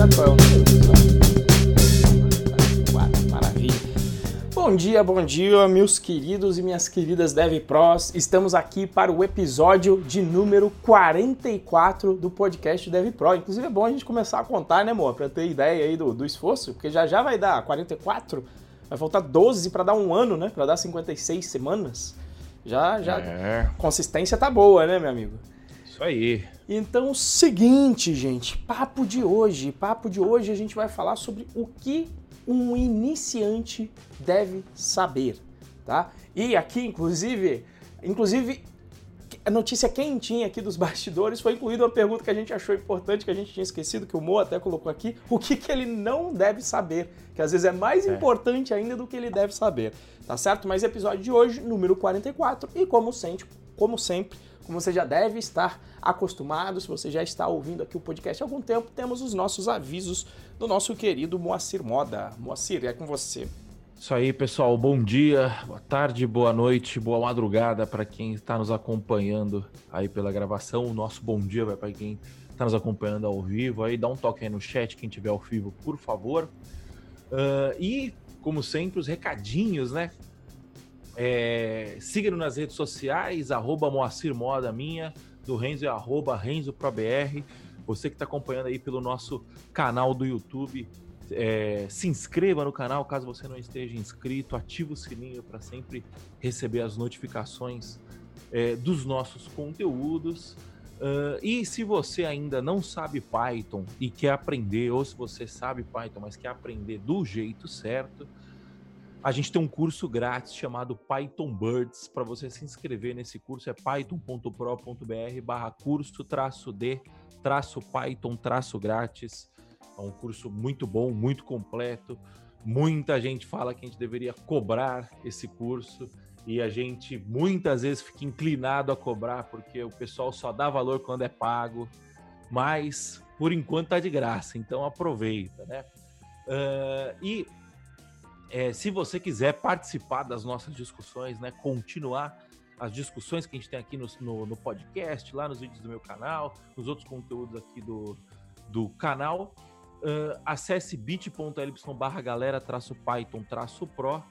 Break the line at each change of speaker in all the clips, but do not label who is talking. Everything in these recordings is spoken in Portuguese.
sabe qual é o número? Maravilha. Bom dia, bom dia, meus queridos e minhas queridas Dev Pros. Estamos aqui para o episódio de número 44 do podcast Dev Pro. Inclusive é bom a gente começar a contar, né, amor? Para ter ideia aí do, do esforço, porque já já vai dar 44, vai faltar 12 para dar um ano, né? Para dar 56 semanas. Já, já. É. Consistência tá boa, né, meu amigo?
Isso aí.
Então, seguinte, gente, papo de hoje. Papo de hoje a gente vai falar sobre o que um iniciante deve saber, tá? E aqui, inclusive, inclusive a notícia quentinha aqui dos bastidores foi incluída uma pergunta que a gente achou importante, que a gente tinha esquecido, que o Mo até colocou aqui, o que, que ele não deve saber, que às vezes é mais é. importante ainda do que ele deve saber, tá certo? Mas episódio de hoje, número 44, e como sempre, como sempre, como você já deve estar acostumado, se você já está ouvindo aqui o podcast há algum tempo, temos os nossos avisos do nosso querido Moacir Moda. Moacir, é com você.
Isso aí, pessoal. Bom dia, boa tarde, boa noite, boa madrugada para quem está nos acompanhando aí pela gravação. O nosso bom dia vai para quem está nos acompanhando ao vivo. Aí dá um toque aí no chat, quem tiver ao vivo, por favor. Uh, e, como sempre, os recadinhos, né? É, Siga-nos nas redes sociais, arroba Moacir Moda minha, do Renzo é arroba RenzoProBR. Você que está acompanhando aí pelo nosso canal do YouTube, é, se inscreva no canal caso você não esteja inscrito, ative o sininho para sempre receber as notificações é, dos nossos conteúdos. Uh, e se você ainda não sabe Python e quer aprender, ou se você sabe Python, mas quer aprender do jeito certo, a gente tem um curso grátis chamado Python Birds. Para você se inscrever nesse curso é python.pro.br barra curso traço D traço Python traço grátis. É um curso muito bom, muito completo. Muita gente fala que a gente deveria cobrar esse curso e a gente muitas vezes fica inclinado a cobrar porque o pessoal só dá valor quando é pago, mas por enquanto tá de graça, então aproveita, né? Uh, e é, se você quiser participar das nossas discussões, né, continuar as discussões que a gente tem aqui no, no, no podcast, lá nos vídeos do meu canal, nos outros conteúdos aqui do, do canal, uh, acesse bit.ly barra galera traço Python traço Pro,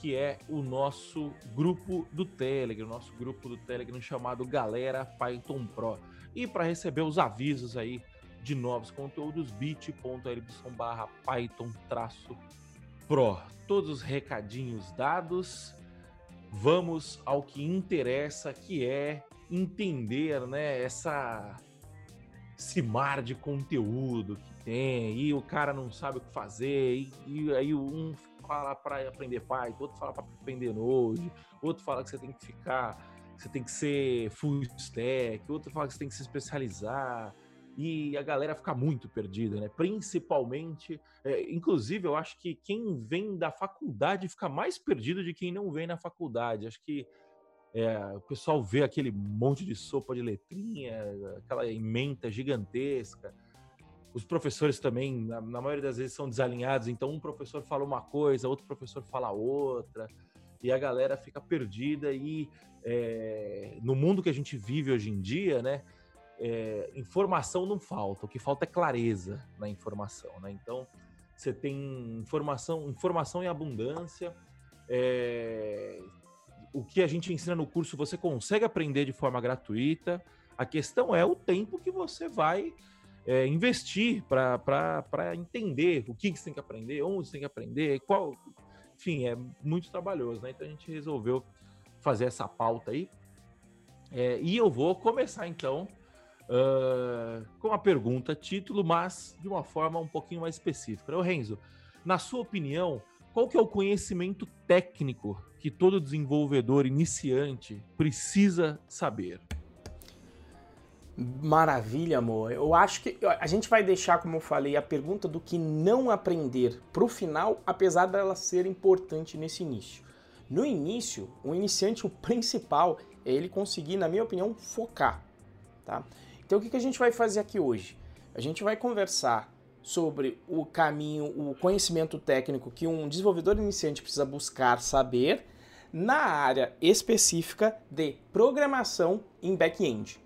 que é o nosso grupo do Telegram, o nosso grupo do Telegram chamado Galera Python Pro. E para receber os avisos aí de novos conteúdos, bit.ly barra Python traço Pro. Todos os recadinhos dados, vamos ao que interessa, que é entender, né, essa esse mar de conteúdo que tem, e o cara não sabe o que fazer, e, e aí um fala para aprender Python, outro fala para aprender Node, outro fala que você tem que ficar, você tem que ser full stack, outro fala que você tem que se especializar, e a galera fica muito perdida, né? Principalmente, é, inclusive, eu acho que quem vem da faculdade fica mais perdido de quem não vem na faculdade. Acho que é, o pessoal vê aquele monte de sopa de letrinha, aquela ementa gigantesca. Os professores também, na, na maioria das vezes, são desalinhados. Então, um professor fala uma coisa, outro professor fala outra, e a galera fica perdida. E é, no mundo que a gente vive hoje em dia, né? É, informação não falta, o que falta é clareza na informação, né? Então, você tem informação, informação em abundância. É, o que a gente ensina no curso você consegue aprender de forma gratuita. A questão é o tempo que você vai é, investir para entender o que, que você tem que aprender, onde você tem que aprender, qual. Enfim, é muito trabalhoso, né? Então a gente resolveu fazer essa pauta aí. É, e eu vou começar então uh, com a pergunta título, mas de uma forma um pouquinho mais específica. O Renzo, na sua opinião, qual que é o conhecimento técnico que todo desenvolvedor iniciante precisa saber?
Maravilha, amor. Eu acho que a gente vai deixar, como eu falei, a pergunta do que não aprender para o final, apesar dela ser importante nesse início. No início, o iniciante, o principal, é ele conseguir, na minha opinião, focar. Tá? Então o que, a gente vai fazer aqui hoje? A gente vai conversar sobre o caminho, o conhecimento técnico que um desenvolvedor iniciante precisa buscar saber na área específica de programação em back-end.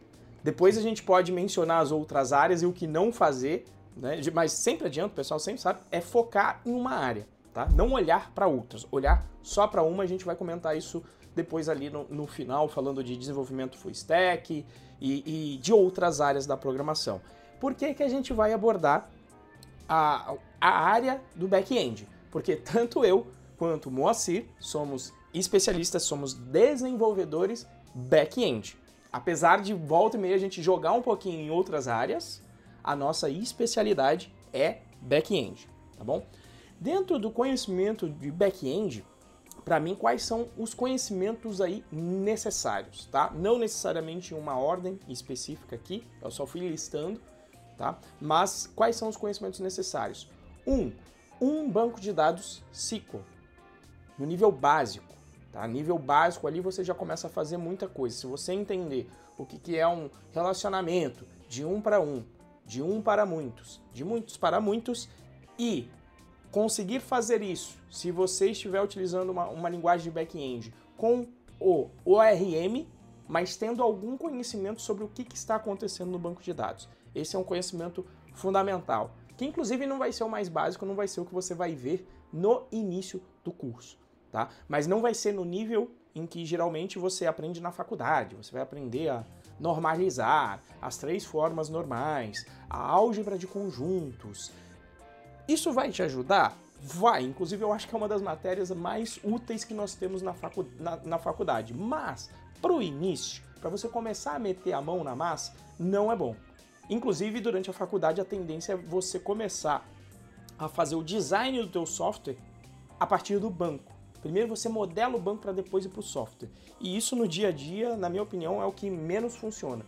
Depois a gente pode mencionar as outras áreas e o que não fazer né, mas sempre adianta, o pessoal sempre sabe, é focar em uma área, tá? Não olhar para outras, olhar só para uma, a gente vai comentar isso depois ali no, no final, falando de desenvolvimento full stack e, e, de outras áreas da programação. Por que, que a gente vai abordar a, a área do back-end? Porque tanto eu quanto Moacir somos especialistas, somos desenvolvedores back-end. Apesar de volta e meia a gente jogar um pouquinho em outras áreas, a nossa especialidade é back-end, tá bom? Dentro do conhecimento de back-end, para mim, quais são os conhecimentos aí necessários, tá? Não necessariamente em uma ordem específica aqui, eu só fui listando, tá? Mas quais são os conhecimentos necessários? Um, um banco de dados SQL, no nível básico, tá? Nível básico ali você já começa a fazer muita coisa. Se você entender o que, que é um relacionamento de um para um, de um para muitos, de muitos para muitos e conseguir fazer isso, se você estiver utilizando uma, uma linguagem de back-end com o ORM, mas tendo algum conhecimento sobre o que, que, está acontecendo no banco de dados. Esse é um conhecimento fundamental, que inclusive não vai ser o mais básico, não vai ser o que você vai ver no início do curso, tá? Mas não vai ser no nível em que geralmente você aprende na faculdade, você vai aprender a normalizar as três formas normais, a álgebra de conjuntos, isso vai te ajudar? Vai, inclusive eu acho que é uma das matérias mais úteis que nós temos na, facu na, na faculdade. Mas, para o início, para você começar a meter a mão na massa, não é bom. Inclusive, durante a faculdade, a tendência é você começar a fazer o design do teu software a partir do banco. Primeiro você modela o banco para depois ir para o software. E isso no dia a dia, na minha opinião, é o que menos funciona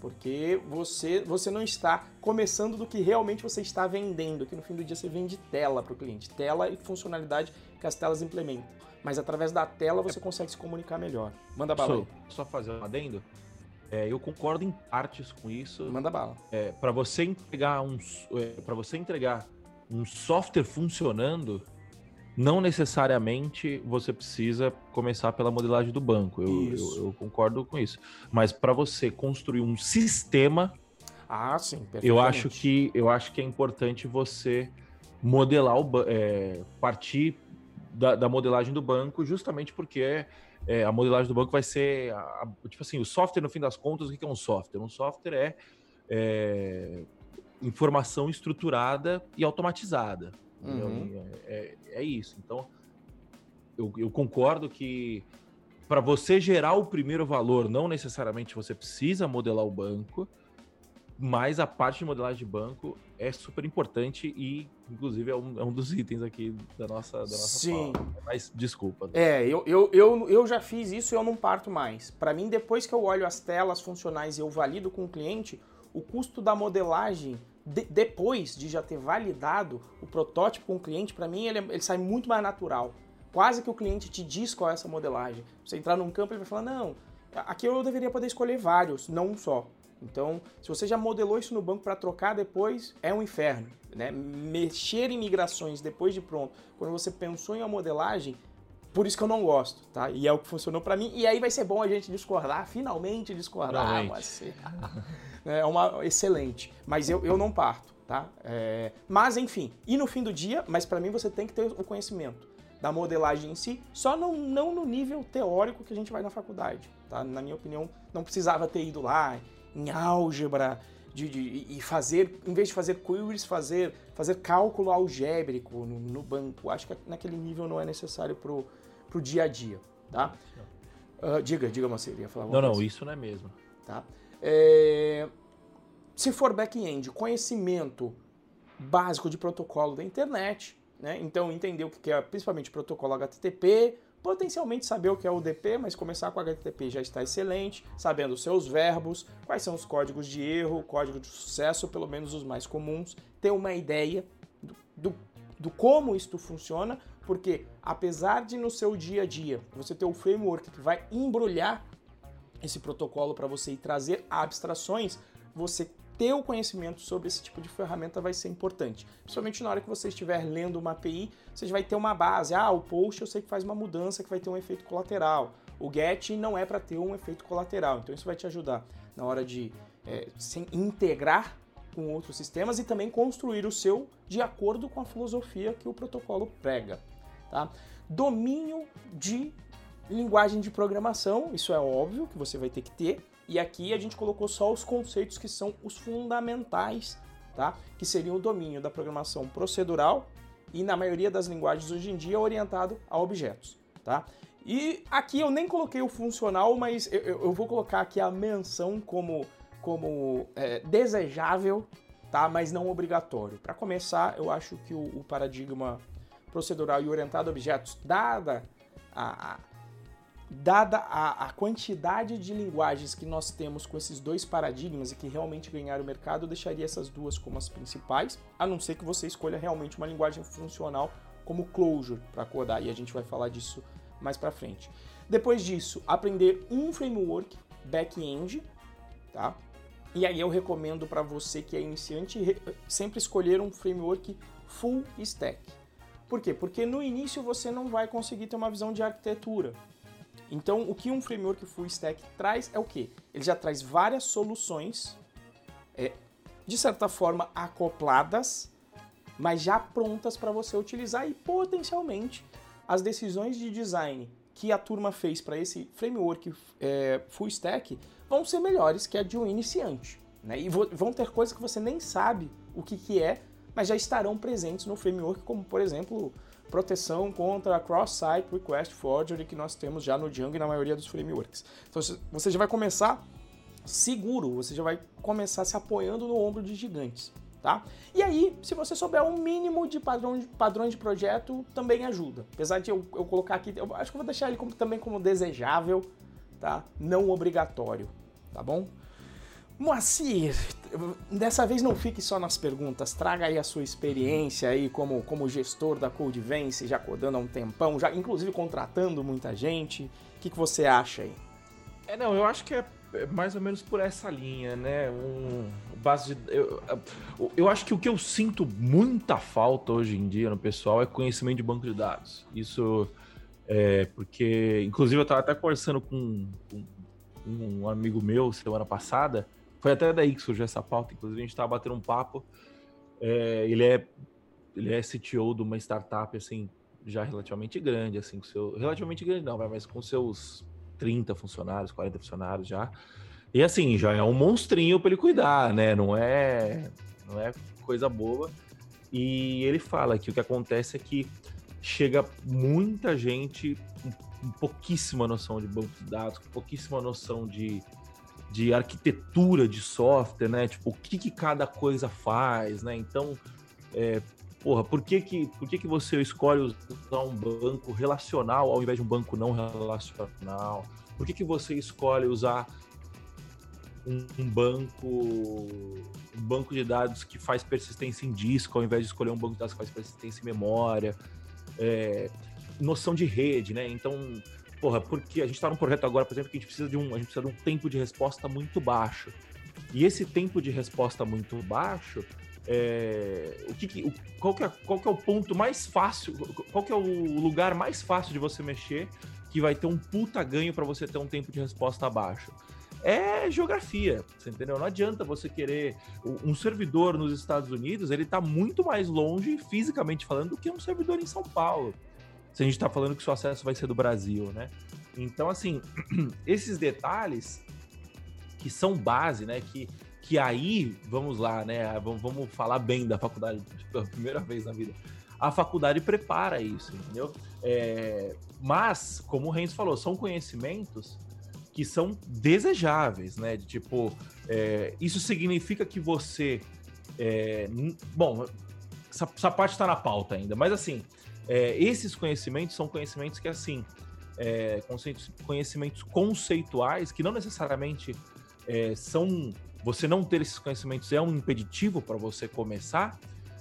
porque você, você não está começando do que realmente você está vendendo, que no fim do dia você vende tela para o cliente, tela e funcionalidade que as telas implementam. Mas através da tela você consegue se comunicar melhor. Manda bala. Só,
só fazer um adendo. É, eu concordo em partes com isso.
Manda bala.
É, para você entregar um, é, para você entregar um software funcionando, não necessariamente você precisa começar pela modelagem do banco. Eu, eu, eu concordo com isso. Mas para você construir um sistema,
ah, sim,
eu acho que eu acho que é importante você modelar o é, partir da, da, modelagem do banco, justamente porque é, a modelagem do banco vai ser a, a, tipo assim, o software no fim das contas, o que é um software? Um software é, é informação estruturada e automatizada. Uhum. É, é, é, isso. Então, eu, eu concordo que para você gerar o primeiro valor, não necessariamente você precisa modelar o banco, mas a parte de modelagem de banco é super importante e, inclusive, é um, é um dos itens aqui da nossa, da nossa
Sim.
Fala. Mas, desculpa.
É, eu, eu, eu, eu já fiz isso e eu não parto mais. Para mim, depois que eu olho as telas funcionais e eu valido com o cliente, o custo da modelagem de, depois de já ter validado o protótipo com o cliente, para mim ele, ele, sai muito mais natural. Quase que o cliente te diz qual é essa modelagem. Você entrar num campo, ele vai falar: não, aqui eu deveria poder escolher vários, não um só. Então, se você já modelou isso no banco para trocar depois, é um inferno. Né? Mexer em migrações depois de pronto, quando você pensou em uma modelagem, por isso que eu não gosto, tá? E é o que funcionou para mim. E aí vai ser bom a gente discordar, finalmente discordar. Finalmente. é uma excelente. Mas eu, eu não parto, tá? É, mas enfim, e no fim do dia, mas para mim você tem que ter o conhecimento da modelagem em si, só não, não no nível teórico que a gente vai na faculdade, tá? Na minha opinião, não precisava ter ido lá em álgebra de, de, e fazer, em vez de fazer queries, fazer, fazer cálculo algébrico no, no banco. Acho que naquele nível não é necessário pro, pro dia a dia, tá? Uh, diga, diga, Marcelo, ia falar
Não, não, isso não é mesmo.
Tá? É... Se for back-end, conhecimento básico de protocolo da internet, né? então entender o que é principalmente protocolo HTTP, potencialmente saber o que é o UDP, mas começar com HTTP já está excelente, sabendo os seus verbos, quais são os códigos de erro, código de sucesso, pelo menos os mais comuns, ter uma ideia do, do, do como isto funciona, porque apesar de no seu dia a dia você ter o framework que vai embrulhar esse protocolo para você ir trazer abstrações, você ter o conhecimento sobre esse tipo de ferramenta vai ser importante. Principalmente na hora que você estiver lendo uma API, você vai ter uma base. Ah, o post eu sei que faz uma mudança que vai ter um efeito colateral. O get não é para ter um efeito colateral. Então isso vai te ajudar na hora de é, integrar com outros sistemas e também construir o seu de acordo com a filosofia que o protocolo prega. Tá? Domínio de linguagem de programação, isso é óbvio que você vai ter que ter, e aqui a gente colocou só os conceitos que são os fundamentais, tá? que seriam o domínio da programação procedural e, na maioria das linguagens hoje em dia, orientado a objetos. Tá? E aqui eu nem coloquei o funcional, mas eu, eu vou colocar aqui a menção como, como é, desejável, tá? mas não obrigatório. Para começar, eu acho que o, o, paradigma procedural e orientado a objetos, dada a, a dada a, a, quantidade de linguagens que nós temos com esses dois paradigmas e que realmente ganharam o mercado, eu deixaria essas duas como as principais, a não ser que você escolha realmente uma linguagem funcional como Clojure para codar, e a gente vai falar disso mais para frente. Depois disso, aprender um framework back-end, tá? E aí eu recomendo para você que é iniciante sempre escolher um framework full stack. Por quê? Porque no início você não vai conseguir ter uma visão de arquitetura. Então, o que um framework full stack traz é o quê? Ele já traz várias soluções, é, de certa forma acopladas, mas já prontas para você utilizar e potencialmente as decisões de design que a turma fez para esse framework é, full stack vão ser melhores que a de um iniciante. Né? E vão ter coisas que você nem sabe o que, que é, mas já estarão presentes no framework, como por exemplo proteção contra cross-site request forgery que nós temos já no Django e na maioria dos frameworks. Então você já vai começar seguro, você já vai começar se apoiando no ombro de gigantes. Tá? E aí, se você souber um mínimo de, padrão, de padrões de projeto, também ajuda. Apesar de eu, eu colocar aqui, eu acho que eu vou deixar ele como, também como desejável, tá? Não obrigatório, tá bom? Moacir, dessa vez não fique só nas perguntas, traga aí a sua experiência aí como, como gestor da Codevence, já codando há um tempão, já inclusive contratando muita gente. O que, que você acha aí?
É, não, eu acho que é mais ou menos por essa linha, né? Um, base de, eu, eu acho que o que eu sinto muita falta hoje em dia no pessoal é conhecimento de banco de dados. Isso é porque, inclusive, eu estava até conversando com, com um amigo meu semana passada foi até daí que surgiu essa pauta, inclusive a gente estava batendo um papo. É, ele é ele é CTO de uma startup assim já relativamente grande, assim, com seu relativamente grande não, mas com seus 30 funcionários, 40 funcionários já. E assim, já é um monstrinho para ele cuidar, né? Não é não é coisa boa. E ele fala que o que acontece é que chega muita gente com pouquíssima noção de banco de dados, com pouquíssima noção de de arquitetura de software, né? Tipo, o que, que cada coisa faz, né? Então, é, porra, por que que, por que que você escolhe usar um banco relacional ao invés de um banco não relacional? Por que que você escolhe usar um, banco um banco de dados que faz persistência em disco ao invés de escolher um banco de dados que faz persistência em memória? É, noção de rede, né? Então, porra, porque a gente está num projeto agora, por exemplo, que a gente precisa de um, a gente precisa de um tempo de resposta muito baixo. E esse tempo de resposta muito baixo, é, o que, o, qual, que é, qual que é o ponto mais fácil, qual que é o lugar mais fácil de você mexer que vai ter um puta ganho para você ter um tempo de resposta baixo? É geografia, você entendeu? Não adianta você querer um servidor nos Estados Unidos, ele está muito mais longe fisicamente falando do que um servidor em São Paulo se a gente está falando que o seu acesso vai ser do Brasil, né? Então, assim, esses detalhes que são base, né? Que, que aí, vamos lá, né? Vamos, vamos falar bem da faculdade pela primeira vez na vida. A faculdade prepara isso, entendeu? É, mas, como o Renzo falou, são conhecimentos que são desejáveis, né? De tipo, é, isso significa que você. É, bom, essa, essa parte está na pauta ainda, mas assim, é, esses conhecimentos são conhecimentos que, assim, é, conhecimentos conceituais que não necessariamente é, são. Você não ter esses conhecimentos é um impeditivo para você começar,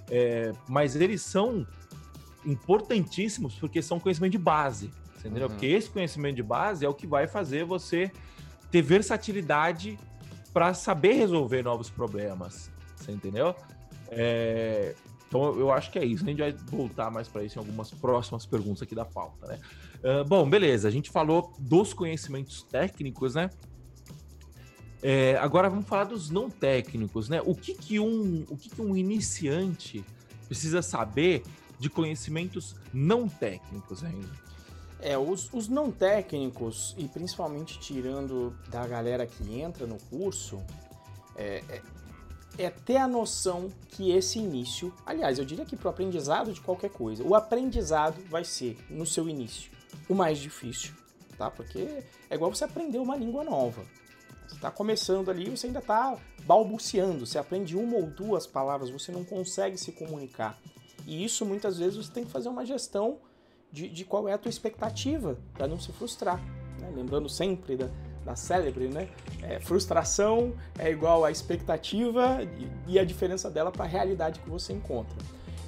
é, mas eles são importantíssimos porque são conhecimento de base, entendeu? Uhum. Porque esse conhecimento de base é o que vai fazer você ter versatilidade para saber resolver novos problemas, você entendeu? É, então eu acho que é isso. A gente vai voltar mais para isso em algumas próximas perguntas aqui da pauta, né? Uh, bom, beleza. A gente falou dos conhecimentos técnicos, né? É, agora vamos falar dos não técnicos, né? O que, que, um, o que, que um iniciante precisa saber de conhecimentos não técnicos ainda?
É, os, os, não técnicos, e principalmente tirando da galera que entra no curso, é, é, ter a noção que esse início, aliás, eu diria que para o aprendizado de qualquer coisa, o aprendizado vai ser, no seu início, o mais difícil, tá? Porque é igual você aprender uma língua nova. Você está começando ali, você ainda está balbuciando. Você aprende uma ou duas palavras, você não consegue se comunicar. E isso muitas vezes você tem que fazer uma gestão de, de qual é a tua expectativa para não se frustrar. Né? Lembrando sempre da, da célebre, né? É, frustração é igual a expectativa e, a diferença dela para a realidade que você encontra.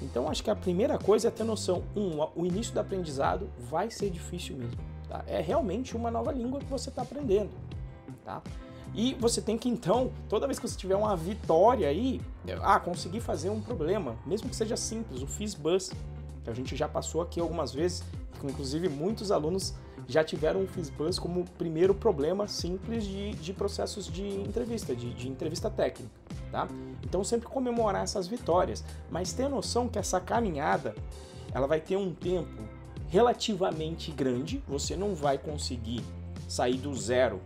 Então acho que a primeira coisa é ter noção, um, o início do aprendizado vai ser difícil mesmo. Tá? É realmente uma nova língua que você está aprendendo. Tá? E você tem que então, toda vez que você tiver uma vitória aí, ah, conseguir fazer um problema, mesmo que seja simples, o FISBUS, que a gente já passou aqui algumas vezes, inclusive muitos alunos já tiveram o FISBUS como primeiro problema simples de, de processos de entrevista, de, de entrevista técnica, tá? Então sempre comemorar essas vitórias, mas ter noção que essa caminhada, ela vai ter um tempo relativamente grande, você não vai conseguir sair do zero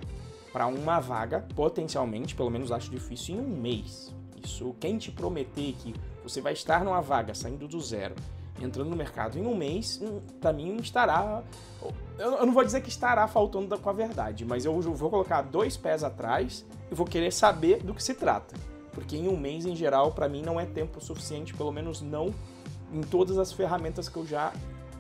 para uma vaga, potencialmente, pelo menos acho difícil, em um mês. Isso, quem te prometer que você vai estar numa vaga saindo do zero, entrando no mercado em um mês, hum, para mim estará. Eu não vou dizer que estará faltando com a verdade, mas eu vou colocar dois pés atrás e vou querer saber do que se trata. Porque em um mês, em geral, para mim não é tempo suficiente, pelo menos não em todas as ferramentas que eu já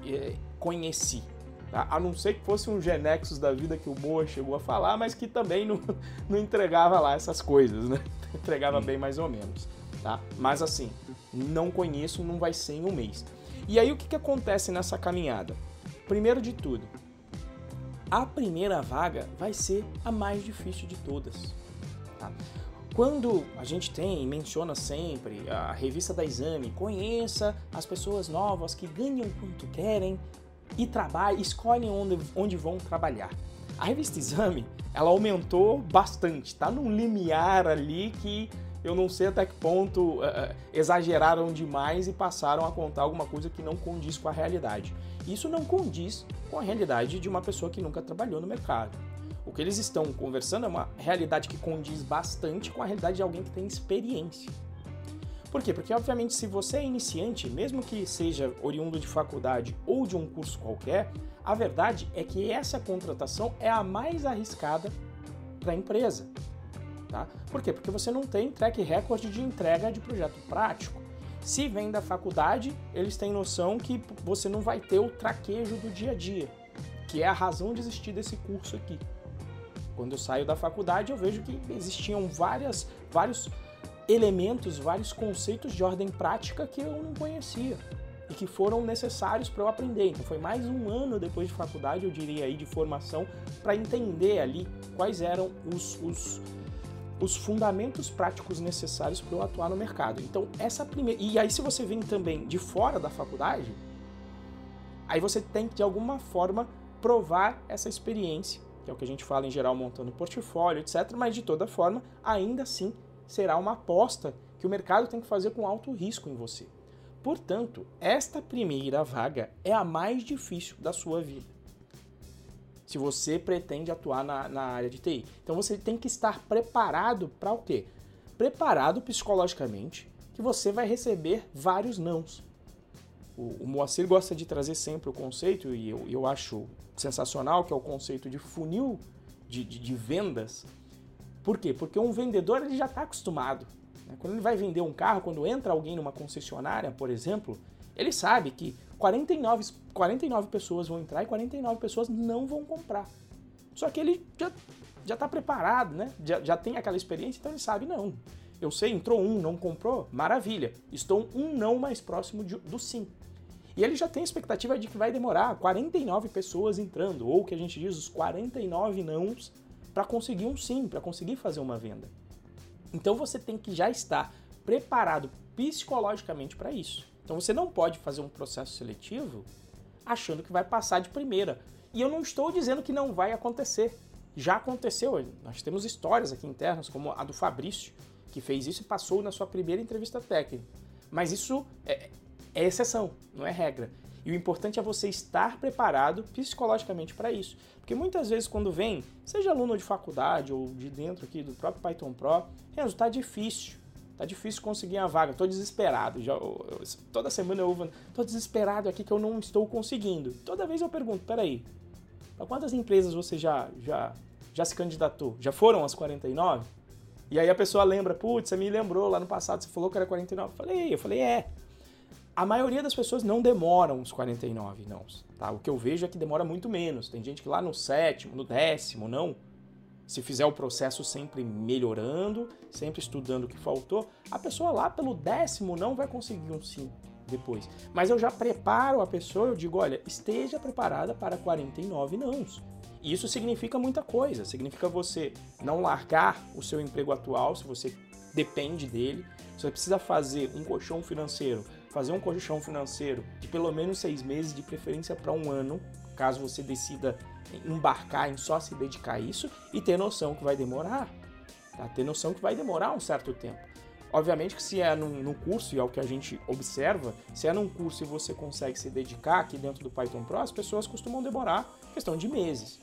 eh, conheci. Tá? A não ser que fosse um Genexus da vida que o Moa chegou a falar, mas que também não, não entregava lá essas coisas, né? Entregava bem mais ou menos. Tá? Mas assim, não conheço, não vai ser em um mês. E aí o que, que acontece nessa caminhada? Primeiro de tudo, a primeira vaga vai ser a mais difícil de todas. Tá? Quando a gente tem, menciona sempre a revista da Exame, conheça as pessoas novas que ganham quanto querem, e trabalham, escolhem onde, onde vão trabalhar. A revista Exame, ela aumentou bastante, tá num limiar ali que eu não sei até que ponto uh, exageraram demais e passaram a contar alguma coisa que não condiz com a realidade. Isso não condiz com a realidade de uma pessoa que nunca trabalhou no mercado. O que eles estão conversando é uma realidade que condiz bastante com a realidade de alguém que tem experiência. Por quê? Porque, obviamente, se você é iniciante, mesmo que seja oriundo de faculdade ou de um curso qualquer, a verdade é que essa contratação é a mais arriscada para a empresa. Tá? Por quê? Porque você não tem track record de entrega de projeto prático. Se vem da faculdade, eles têm noção que você não vai ter o traquejo do dia a dia, que é a razão de existir desse curso aqui. Quando eu saio da faculdade, eu vejo que existiam várias, vários elementos, vários conceitos de ordem prática que eu não conhecia e que foram necessários para eu aprender. Então foi mais um ano depois de faculdade, eu diria aí, de formação, para entender ali quais eram os, os, os fundamentos práticos necessários para eu atuar no mercado. Então essa primeira... E aí se você vem também de fora da faculdade, aí você tem que de alguma forma provar essa experiência, que é o que a gente fala em geral montando portfólio, etc. Mas de toda forma, ainda assim será uma aposta que o mercado tem que fazer com alto risco em você. Portanto, esta primeira vaga é a mais difícil da sua vida. Se você pretende atuar na, na área de TI. Então você tem que estar preparado para o quê? Preparado psicologicamente que você vai receber vários nãos. O, o Moacir gosta de trazer sempre o conceito, e eu, eu acho sensacional, que é o conceito de funil de, de, de vendas, por quê? Porque um vendedor ele já está acostumado. Né? Quando ele vai vender um carro, quando entra alguém numa concessionária, por exemplo, ele sabe que 49, 49 pessoas vão entrar e 49 pessoas não vão comprar. Só que ele já já está preparado, né? Já, já tem aquela experiência, então ele sabe não. Eu sei, entrou um, não comprou, maravilha. Estou um não mais próximo de, do sim. E ele já tem expectativa de que vai demorar 49 pessoas entrando, ou que a gente diz os 49 nãos para conseguir um sim, para conseguir fazer uma venda. Então você tem que já estar preparado psicologicamente para isso. Então você não pode fazer um processo seletivo achando que vai passar de primeira. E eu não estou dizendo que não vai acontecer. já aconteceu. Nós temos histórias aqui internas, como a do Fabrício, que fez isso e passou na sua primeira entrevista técnica. Mas isso é, é exceção, não é regra. E o importante é você estar preparado psicologicamente para isso. Porque muitas vezes quando vem, seja aluno de faculdade ou de dentro aqui do próprio Python Pro, Renzo, tá difícil. Tá difícil conseguir uma vaga, tô desesperado. Já, eu, eu, toda semana eu ouvo, tô desesperado aqui que eu não estou conseguindo. Toda vez eu pergunto, peraí, para quantas empresas você já, já, já se candidatou? Já foram as 49? E aí a pessoa lembra, putz, você me lembrou lá no passado, você falou que era 49. Eu falei, eu falei, é. A maioria das pessoas não demoram os 49 não. Tá? O que eu vejo é que demora muito menos. Tem gente que lá no sétimo, no décimo, não. Se fizer o processo sempre melhorando, sempre estudando o que faltou, a pessoa lá pelo décimo não vai conseguir um sim depois. Mas eu já preparo a pessoa, eu digo, olha, esteja preparada para 49 nãos. E isso significa muita coisa. Significa você não largar o seu emprego atual, se você depende dele. Você precisa fazer um colchão financeiro fazer um colchão financeiro de pelo menos seis meses, de preferência para um ano, caso você decida embarcar em só se dedicar a isso, e ter noção que vai demorar. Tá? Ter noção que vai demorar um certo tempo. Obviamente que se é num, num, curso, e é o que a gente observa, se é num curso e você consegue se dedicar aqui dentro do Python Pro, as pessoas costumam demorar questão de meses.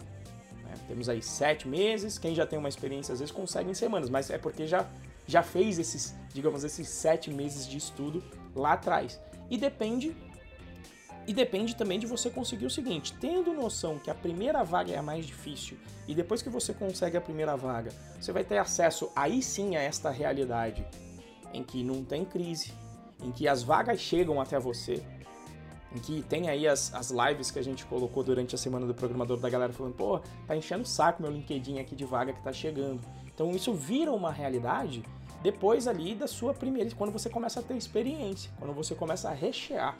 Né? Temos aí sete meses, quem já tem uma experiência às vezes consegue em semanas, mas é porque já, já fez esses, digamos, esses sete meses de estudo lá atrás. E depende e depende também de você conseguir o seguinte: tendo noção que a primeira vaga é a mais difícil e depois que você consegue a primeira vaga, você vai ter acesso aí sim a esta realidade em que não tem crise, em que as vagas chegam até você, em que tem aí as, as lives que a gente colocou durante a semana do programador da galera falando, pô, tá enchendo o saco meu LinkedIn aqui de vaga que tá chegando. Então isso vira uma realidade depois ali da sua primeira, quando você começa a ter experiência, quando você começa a rechear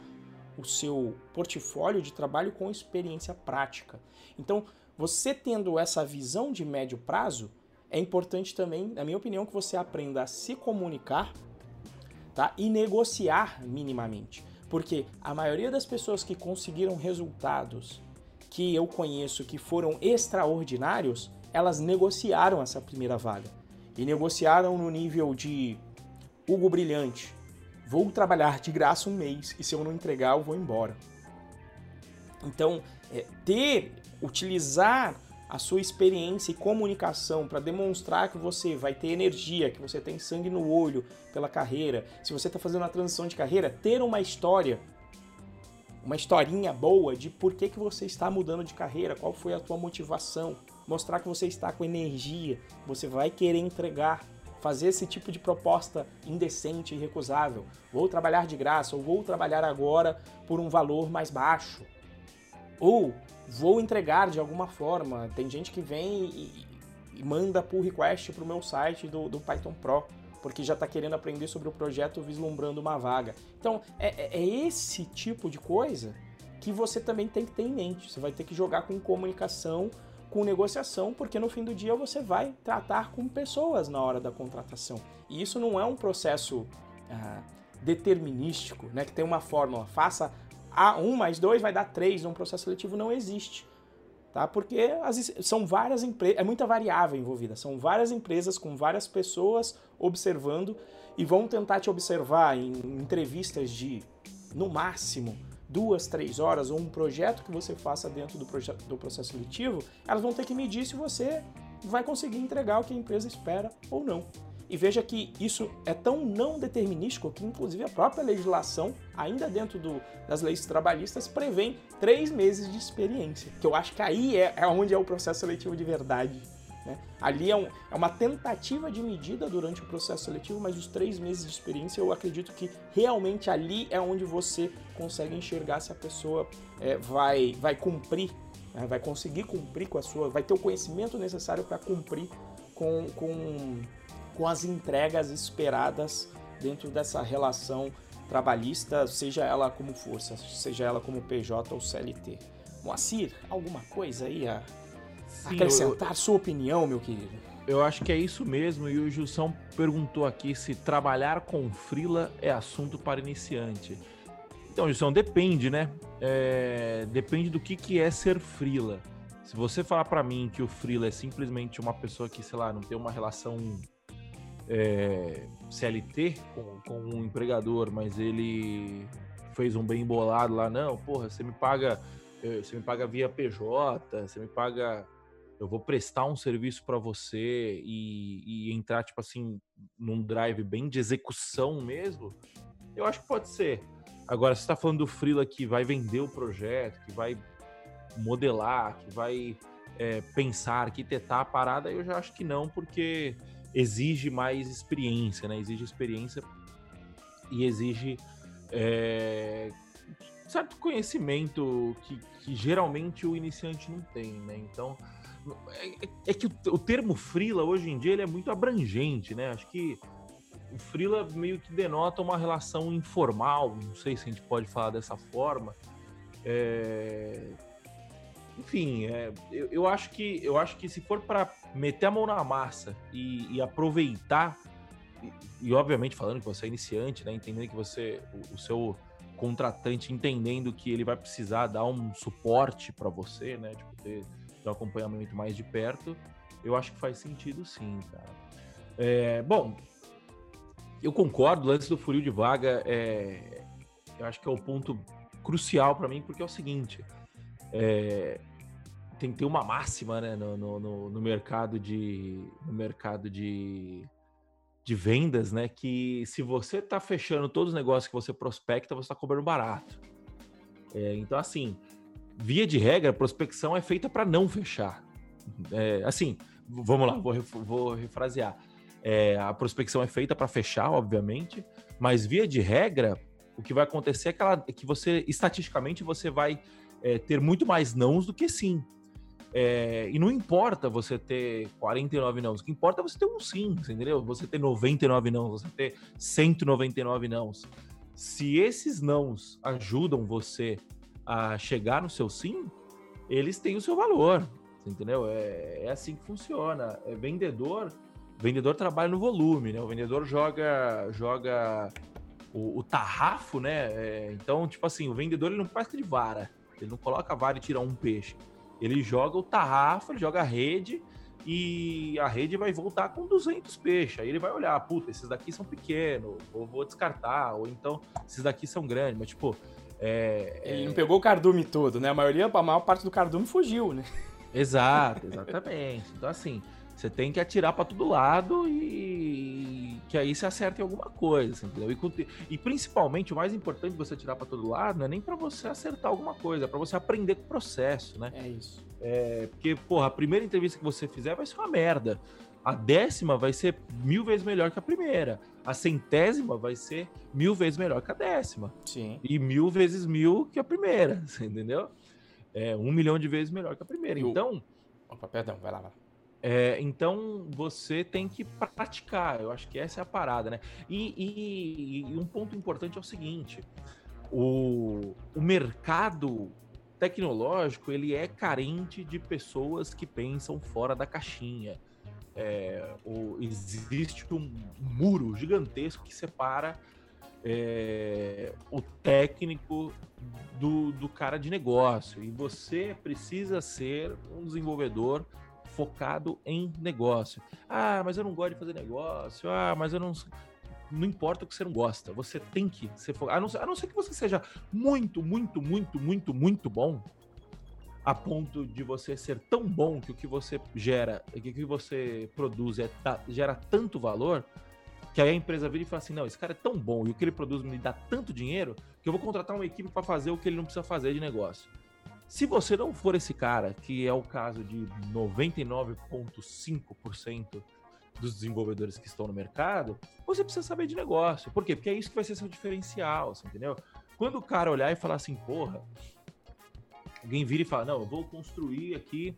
o seu portfólio de trabalho com experiência prática. Então, você tendo essa visão de médio prazo, é importante também, na minha opinião, que você aprenda a se comunicar tá? e negociar minimamente. Porque a maioria das pessoas que conseguiram resultados que eu conheço que foram extraordinários, elas negociaram essa primeira vaga e negociaram no nível de Hugo Brilhante. Vou trabalhar de graça um mês e se eu não entregar eu vou embora. Então, é, ter, utilizar a sua experiência e comunicação para demonstrar que você vai ter energia, que você tem sangue no olho pela carreira, se você está fazendo uma transição de carreira, ter uma história, uma historinha boa de por que, que você está mudando de carreira, qual foi a tua motivação, mostrar que você está com energia, você vai querer entregar, fazer esse tipo de proposta indecente e recusável. Vou trabalhar de graça ou vou trabalhar agora por um valor mais baixo. Ou vou entregar de alguma forma. Tem gente que vem e, e manda pull request para o meu site do, do Python Pro porque já está querendo aprender sobre o projeto vislumbrando uma vaga. Então, é, é, é, esse tipo de coisa que você também tem que ter em mente. Você vai ter que jogar com comunicação com negociação, porque no fim do dia você vai tratar com pessoas na hora da contratação. E isso não é um processo ah, determinístico, né, que tem uma fórmula, faça A, 1 mais 2 vai dar 3, um processo seletivo não existe. Tá? Porque as, são várias empresas, é muita variável envolvida, são várias empresas com várias pessoas observando e vão tentar te observar em entrevistas de, no máximo, duas, três horas ou um projeto que você faça dentro do, do processo seletivo, elas vão ter que medir se você vai conseguir entregar o que a empresa espera ou não. E veja que isso é tão não determinístico que, inclusive, a própria legislação, ainda dentro do, das leis trabalhistas, prevê três meses de experiência. Que eu acho que aí é, é onde é o processo seletivo de verdade. Né? Ali é, um, é, uma tentativa de medida durante o processo seletivo, mas os três meses de experiência eu acredito que realmente ali é onde você consegue enxergar se a pessoa é, vai, vai cumprir, né? vai conseguir cumprir com a sua, vai ter o conhecimento necessário para cumprir com, com, com as entregas esperadas dentro dessa relação trabalhista, seja ela como força, seja ela como PJ ou CLT. Moacir, alguma coisa aí a Sim, acrescentar eu, sua opinião, meu querido?
Eu acho que é isso mesmo. E o Gilson perguntou aqui se trabalhar com frila é assunto para iniciante. Então, Gilson, depende, né? É, depende do que, que é ser frila. Se você falar para mim que o freela é simplesmente uma pessoa que, sei lá, não tem uma relação é, CLT com, com um empregador, mas ele fez um bem bolado lá, não, porra, você me paga, eh, você me paga via PJ, você me paga, eu vou prestar um serviço para você e, e, entrar, tipo assim, num drive bem de execução mesmo, eu acho que pode ser. Agora, você está falando do Freela que vai vender o projeto, que vai modelar, que vai é, pensar, arquitetar a parada, eu já acho que não, porque exige mais experiência, né? Exige experiência e exige é, certo conhecimento que, que, geralmente o iniciante não tem, né? Então, é, é que o, o, termo freela hoje em dia ele é muito abrangente, né? Acho que o freela meio que denota uma relação informal, não sei se a gente pode falar dessa forma. É... Enfim, é, eu, eu, acho que eu acho que se for para meter a mão na massa e, e aproveitar e, e, obviamente falando que você é iniciante, né, entendendo que você o, o, seu contratante entendendo que ele vai precisar dar um suporte para você, né, tipo ter, um acompanhamento mais de perto, eu acho que faz sentido sim, cara. É, bom, eu concordo, o lance do furio de vaga é, eu acho que é o ponto crucial para mim, porque é o seguinte, é, tem que ter uma máxima né, no, no, no mercado de no mercado de de vendas, né? Que se você está fechando todos os negócios que você prospecta, você está cobrando barato. É, então, assim, via de regra, prospecção é feita para não fechar. É, assim, vamos lá, vou, vou refrasear. É, a prospecção é feita para fechar, obviamente, mas via de regra, o que vai acontecer é que, ela, que você, estatisticamente, você vai é, ter muito mais nãos do que sim. É, e não importa você ter 49 não, o que importa é você ter um sim, entendeu? Você ter 99 não, você ter 199 não. Se esses nãos ajudam você a chegar no seu sim, eles têm o seu valor, entendeu? É, é assim que funciona. É vendedor, vendedor trabalha no volume, né? O vendedor joga, joga o, o tarrafo, né? É, então, tipo assim, o vendedor ele não faz de vara, ele não coloca a vara e tira um peixe. Ele joga o tarrafa, ele joga a rede e a rede vai voltar com 200 peixes. Aí ele vai olhar, puta, esses daqui são pequenos, ou vou descartar, ou então esses daqui são grandes, mas tipo. É,
ele é... não pegou o cardume todo, né? A maioria, a maior parte do cardume fugiu, né?
Exato, exatamente. então, assim, você tem que atirar para todo lado e que aí você acerta em alguma coisa, entendeu? E, e principalmente o mais importante de você atirar para todo lado não é nem para você acertar alguma coisa, é para você aprender com o processo, né?
É isso.
É, porque, porra, a primeira entrevista que você fizer vai ser uma merda. A décima vai ser mil vezes melhor que a primeira. A centésima vai ser mil vezes melhor que a décima.
Sim.
E mil vezes mil que a primeira, entendeu? É um milhão de vezes melhor que a primeira. Então.
Opa, perdão, vai lá, vai lá.
É, então você tem que praticar, eu acho que essa é a parada, né? E, e, e um ponto importante é o seguinte: o, o mercado tecnológico ele é carente de pessoas que pensam fora da caixinha. É, o, existe um muro gigantesco que separa é, o técnico do, do cara de negócio e você precisa ser um desenvolvedor focado em negócio. Ah, mas eu não gosto de fazer negócio. Ah, mas eu não. Não importa o que você não gosta, você tem que ser focado. A não, ser, a não ser que você seja muito, muito, muito, muito, muito bom, a ponto de você ser tão bom que o que você gera, que o que você produz é, gera tanto valor, que aí a empresa vira e fala assim: não, esse cara é tão bom e o que ele produz me dá tanto dinheiro que eu vou contratar uma equipe para fazer o que ele não precisa fazer de negócio. Se você não for esse cara, que é o caso de 99,5% dos desenvolvedores que estão no mercado, você precisa saber de negócio. Por quê? Porque é isso que vai ser seu diferencial, entendeu? Quando o cara olhar e falar assim, porra, alguém vira e fala, não, eu vou construir aqui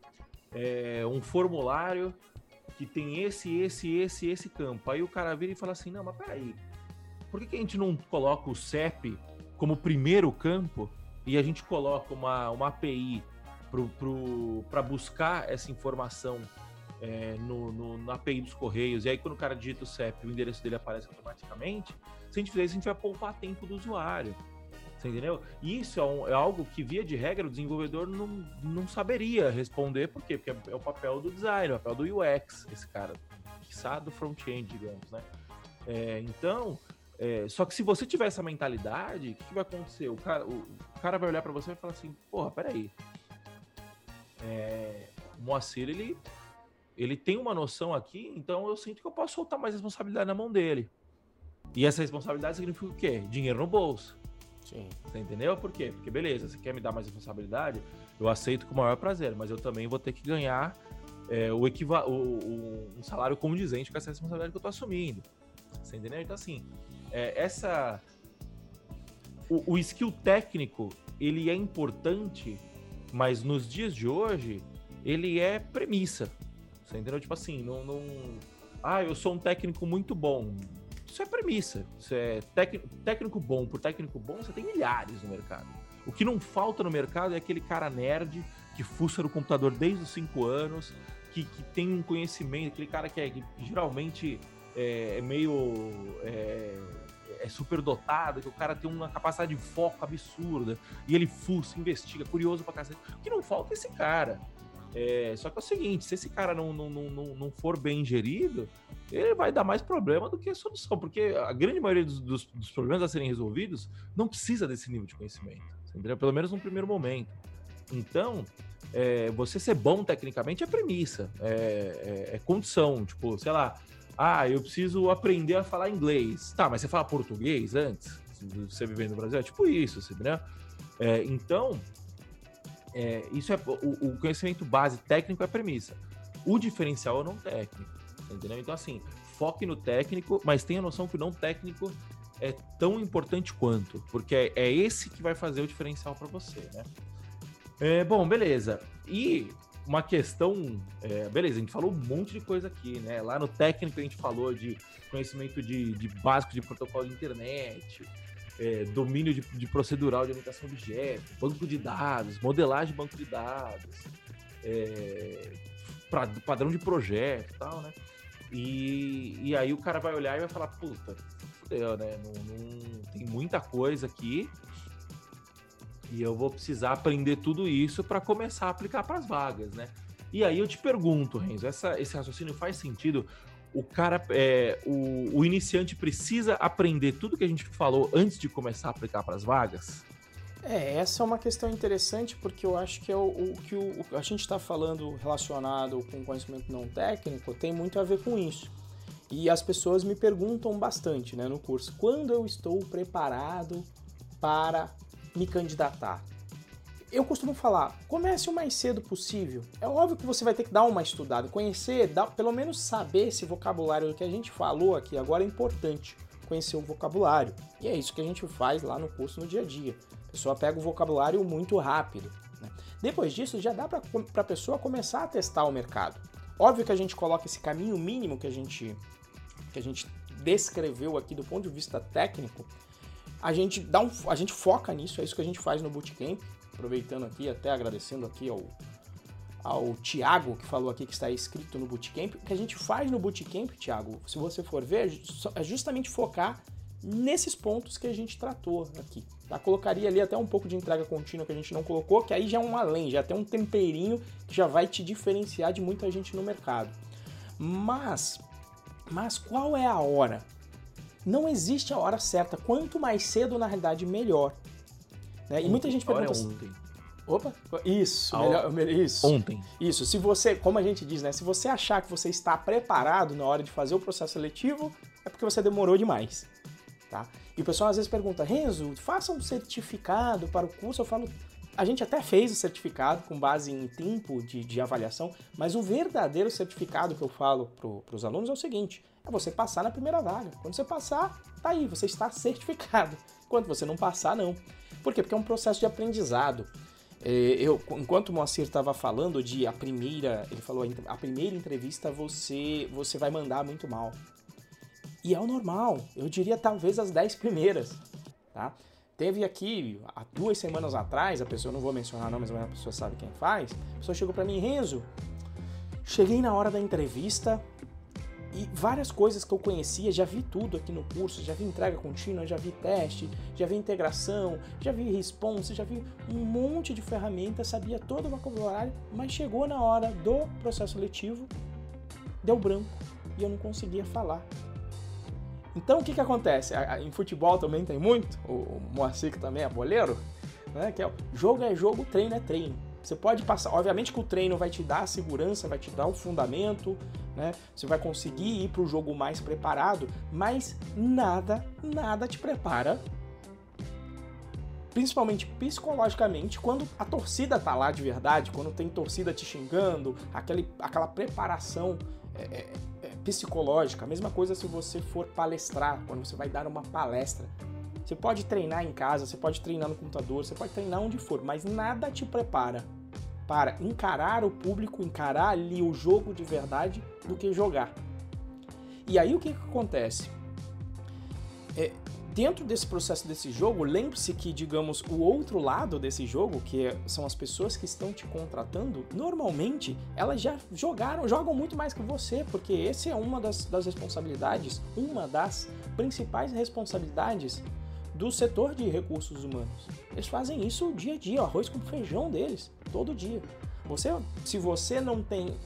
é, um formulário que tem esse, esse, esse, esse campo. Aí o cara vira e fala assim, não, mas peraí, por que, que a gente não coloca o CEP como primeiro campo e a gente coloca uma, uma API para buscar essa informação é, no, no, na API dos Correios, e aí quando o cara digita o CEP, o endereço dele aparece automaticamente, se a gente fizer isso, a gente vai poupar tempo do usuário. Você entendeu? Isso é, um, é, algo que, via de regra, o desenvolvedor não, não saberia responder. Por quê? Porque é, o papel do design, é o papel do UX, esse cara. Quiçá do front-end, digamos, né? É, então, é, só que se você tiver essa mentalidade, o que, que, vai acontecer? O cara, o, o cara vai olhar para você e falar assim, porra, peraí. É, o Moacir, ele, ele tem uma noção aqui, então eu sinto que eu posso soltar mais responsabilidade na mão dele. E essa responsabilidade significa o quê? Dinheiro no bolso. Sim. Você entendeu? Por quê? Porque beleza, você quer me dar mais responsabilidade, eu aceito com o maior prazer, mas eu também vou ter que ganhar é, o, equiva o, o, um salário condizente com essa responsabilidade que eu tô assumindo. Você entendeu? Então, assim, é, essa. O, o skill técnico, ele é importante, mas nos dias de hoje, ele é premissa. Você entendeu? Tipo assim, não, não. Ah, eu sou um técnico muito bom. Isso é premissa. Isso é técnico bom por técnico bom, você tem milhares no mercado. O que não falta no mercado é aquele cara nerd que fuça no computador desde os 5 anos, que, que tem um conhecimento, aquele cara que, é, que geralmente é, é meio. É, é super dotado, que o cara tem uma capacidade de foco absurda, e ele fuça, investiga, curioso pra cacete. O que não falta é esse cara. É, só que é o seguinte, se esse cara não, não, não, não for bem gerido, ele vai dar mais problema do que solução, porque a grande maioria dos, dos, dos problemas a serem resolvidos não precisa desse nível de conhecimento, entendeu? Pelo menos no primeiro momento. Então, é, você ser bom tecnicamente é premissa, é, é, é, condição. Tipo, sei lá, ah, eu preciso aprender a falar inglês. Tá, mas você fala português antes? Você viver no Brasil? É tipo isso, entendeu? É, então, é, isso é o, o, conhecimento base técnico é a premissa. O diferencial é o não técnico, entendeu? Então, assim, foque no técnico, mas tenha noção que o não técnico é tão importante quanto, porque é, é esse que vai fazer o diferencial para você, né? É, bom, beleza. E uma questão, é, beleza, a gente falou um monte de coisa aqui, né? Lá no técnico a gente falou de conhecimento de, de básico de protocolo de internet, é, domínio de, de, procedural de orientação de objeto, banco de dados, modelagem de banco de dados, é, pra, padrão de projeto e tal, né? E, e aí o cara vai olhar e vai falar, puta, fudeu, né? Não, não, tem muita coisa aqui e eu vou precisar aprender tudo isso para começar a aplicar para as vagas, né? E aí eu te pergunto, Renzo, essa, esse raciocínio faz sentido? O cara, é, o, o, iniciante precisa aprender tudo que a gente falou antes de começar a aplicar para as vagas?
É, essa é uma questão interessante porque eu acho que é o, o que o, a gente está falando relacionado com conhecimento não técnico tem muito a ver com isso. E as pessoas me perguntam bastante né, no curso, quando eu estou preparado para me candidatar? Eu costumo falar, comece o mais cedo possível. É óbvio que você vai ter que dar uma estudada, conhecer, dar, pelo menos saber esse vocabulário do que a gente falou aqui agora é importante. Conhecer o vocabulário. E é isso que a gente faz lá no curso no dia a dia. A pessoa pega o vocabulário muito rápido. Né? Depois disso, já dá para a pessoa começar a testar o mercado. Óbvio que a gente coloca esse caminho mínimo que a gente, que a gente descreveu aqui do ponto de vista técnico, a gente dá um, a gente foca nisso, é isso que a gente faz no bootcamp aproveitando aqui, até agradecendo aqui ao, ao Tiago, que falou aqui que está escrito no Bootcamp. O que a gente faz no Bootcamp, Tiago, se você for ver, é justamente focar nesses pontos que a gente tratou aqui. Tá? Colocaria ali até um pouco de entrega contínua que a gente não colocou, que aí já é um além, já tem um temperinho que já vai te diferenciar de muita gente no mercado. Mas, mas qual é a hora? Não existe a hora certa. Quanto mais cedo, na realidade, melhor. Né? E muita gente pergunta. É ontem. Opa, isso, melhor, isso.
Ontem.
Isso, se você, como a gente diz, né? Se você achar que você está preparado na hora de fazer o processo seletivo, é porque você demorou demais, tá? E o pessoal às vezes pergunta, Renzo, faça um certificado para o curso. Eu falo, a gente até fez o certificado com base em tempo de, de avaliação, mas o verdadeiro certificado que eu falo para os alunos é o seguinte: é você passar na primeira vaga. Quando você passar, tá aí, você está certificado. Quando você não passar, não. Por quê? Porque é um processo de aprendizado. É, eu, enquanto o Moacir estava falando de a primeira, ele falou a primeira entrevista você você vai mandar muito mal. E é o normal, eu diria talvez as 10 primeiras, tá? Teve aqui, há duas semanas atrás, a pessoa, não vou mencionar não, mas a pessoa sabe quem faz, a pessoa chegou para mim, Renzo, cheguei na hora da entrevista, e várias coisas que eu conhecia, já vi tudo aqui no curso, já vi entrega contínua, já vi teste, já vi integração, já vi response, já vi um monte de ferramentas, sabia todo o vocabulário, mas chegou na hora do processo seletivo, deu branco e eu não conseguia falar. Então o que, que acontece? Em futebol também tem muito, o Moacir também é boleiro, né? que é jogo é jogo, treino é treino. Você pode passar, obviamente que o treino vai te dar a segurança, vai te dar o fundamento, né? Você vai conseguir ir para o jogo mais preparado, mas nada, nada te prepara, principalmente psicologicamente, quando a torcida tá lá de verdade, quando tem torcida te xingando, aquele, aquela preparação é, é, é, psicológica. A mesma coisa se você for palestrar, quando você vai dar uma palestra. Você pode treinar em casa, você pode treinar no computador, você pode treinar onde for, mas nada te prepara para encarar o público, encarar ali o jogo de verdade do que jogar. E aí o que, que acontece? É, dentro desse processo desse jogo, lembre-se que, digamos, o outro lado desse jogo, que é, são as pessoas que estão te contratando, normalmente elas já jogaram, jogam muito mais que você, porque esse é uma das, das responsabilidades, uma das principais responsabilidades do setor de recursos humanos. Eles fazem isso dia a dia, o arroz com feijão deles, todo dia. Você, se você não tem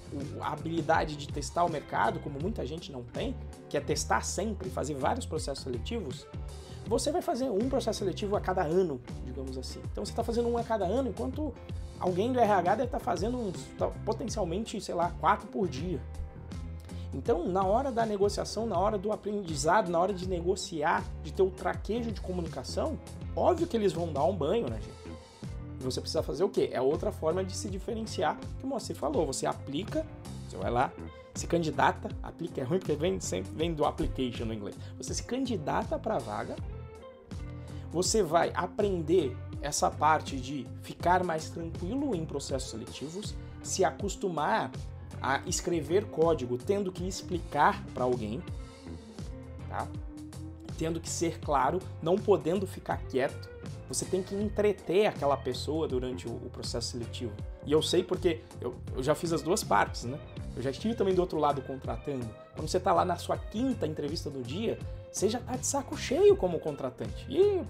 a habilidade de testar o mercado, como muita gente não tem, que é testar sempre, fazer vários processos seletivos, você vai fazer um processo seletivo a cada ano, digamos assim. Então você está fazendo um a cada ano, enquanto alguém do RH deve estar tá fazendo uns, tá, potencialmente, sei lá, quatro por dia. Então, na hora da negociação, na hora do aprendizado, na hora de negociar, de ter o traquejo de comunicação, óbvio que eles vão dar um banho, né, gente? E você precisa fazer o quê? É outra forma de se diferenciar que você falou. Você aplica, você vai lá, se candidata, aplica é ruim porque vem, sempre vem do application no inglês. Você se candidata para a vaga, você vai aprender essa parte de ficar mais tranquilo em processos seletivos, se acostumar a escrever código tendo que explicar para alguém, tá? tendo que ser claro, não podendo ficar quieto. Você tem que entreter aquela pessoa durante o, processo seletivo. E eu sei porque eu, eu, já fiz as duas partes, né? Eu já estive também do outro lado contratando. Quando você está lá na sua quinta entrevista do dia, você já está de saco cheio como contratante. E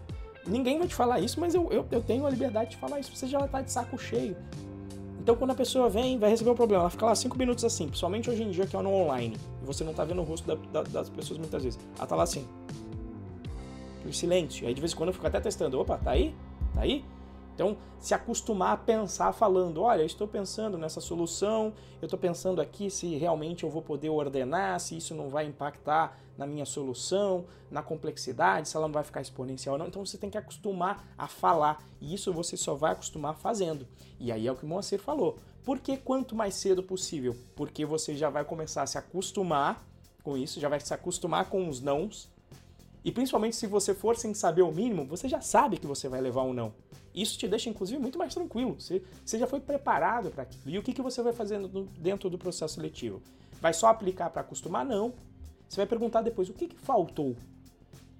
ninguém vai te falar isso, mas eu, eu, eu tenho a liberdade de falar isso. Você já está de saco cheio. Então, quando a pessoa vem, vai receber o problema, ela fica lá cinco minutos assim, principalmente hoje em dia que é no online, e você não tá vendo o rosto da, da, das pessoas muitas vezes. Ela tá lá assim, em silêncio. Aí de vez em quando eu fico até testando, opa, tá aí? Tá aí? Então, se acostumar a pensar falando, olha, eu estou pensando nessa solução, eu estou pensando aqui se realmente eu vou poder ordenar, se isso não vai impactar na minha solução, na complexidade, se ela não vai ficar exponencial ou não. Então você tem que acostumar a falar, e isso você só vai acostumar fazendo. E aí é o que o Moacir falou. Por que quanto mais cedo possível? Porque você já vai começar a se acostumar com isso, já vai se acostumar com os nãos, e principalmente se você for sem saber o mínimo, você já sabe que você vai levar um não. Isso te deixa, inclusive, muito mais tranquilo. Você, você já foi preparado para aquilo. E o que, que você vai fazer dentro do processo seletivo? Vai só aplicar para acostumar? Não. Você vai perguntar depois o que, que faltou.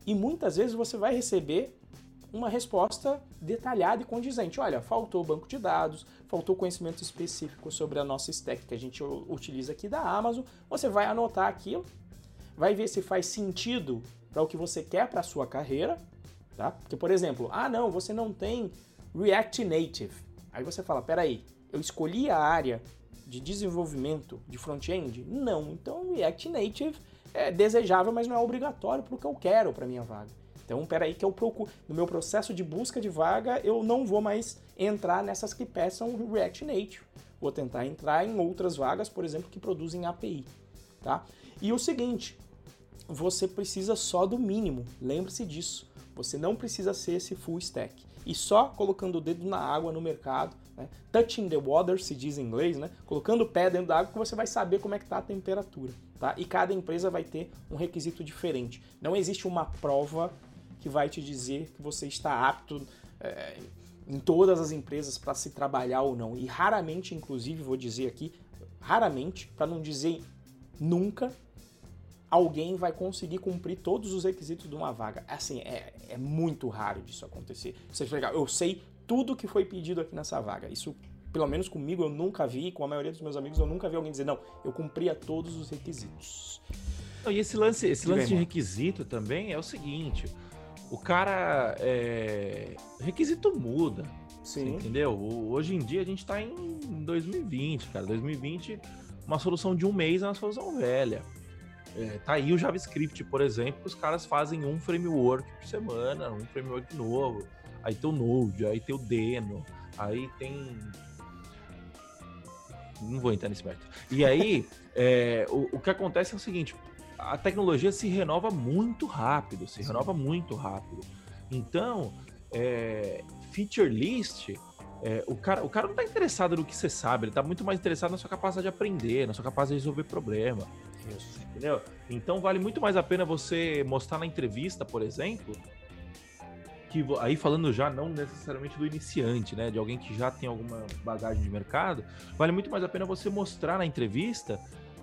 E muitas vezes você vai receber uma resposta detalhada e condizente. Olha, faltou banco de dados, faltou conhecimento específico sobre a nossa stack que a gente utiliza aqui da Amazon. Você vai anotar aquilo, vai ver se faz sentido para o que você quer para a sua carreira, tá? Porque, por exemplo, ah, não, você não tem React Native. Aí você fala, peraí, eu escolhi a área de desenvolvimento de front-end? Não, então React Native é desejável, mas não é obrigatório para o que eu quero para minha vaga. Então, peraí que eu procuro, no meu processo de busca de vaga, eu não vou mais entrar nessas que peçam React Native. Vou tentar entrar em outras vagas, por exemplo, que produzem API, tá? E o seguinte, você precisa só do mínimo. Lembre-se disso. Você não precisa ser esse full stack. E só colocando o dedo na água no mercado, né? touching the water, se diz em inglês, né? colocando o pé dentro da água, que você vai saber como é que está a temperatura. Tá? E cada empresa vai ter um requisito diferente. Não existe uma prova que vai te dizer que você está apto é, em todas as empresas para se trabalhar ou não. E raramente, inclusive, vou dizer aqui, raramente, para não dizer nunca, alguém vai conseguir cumprir todos os requisitos de uma vaga. Assim, é, é muito raro disso acontecer. Você chegar, eu sei tudo que foi pedido aqui nessa vaga. Isso pelo menos comigo eu nunca vi, com a maioria dos meus amigos eu nunca vi alguém dizer, não, eu cumpria todos os requisitos.
Não, e esse lance, esse lance de requisito também é o seguinte: o cara. É... Requisito muda. Sim. Entendeu? Hoje em dia a gente tá em 2020, cara. 2020, uma solução de um mês é uma solução velha. É, tá aí o JavaScript, por exemplo, os caras fazem um framework por semana, um framework novo. Aí tem o Node, aí tem o Deno, aí tem. Não vou entrar nesse método. E aí, é, o, o que acontece é o seguinte: a tecnologia se renova muito rápido, se renova muito rápido. Então, é, feature list, é, o, cara, o cara não está interessado no que você sabe, ele está muito mais interessado na sua capacidade de aprender, na sua capacidade de resolver problema. Isso. Entendeu? Então vale muito mais a pena você mostrar na entrevista, por exemplo, que aí falando já não necessariamente do iniciante, né, de alguém que já tem alguma bagagem de mercado, vale muito mais a pena você mostrar na entrevista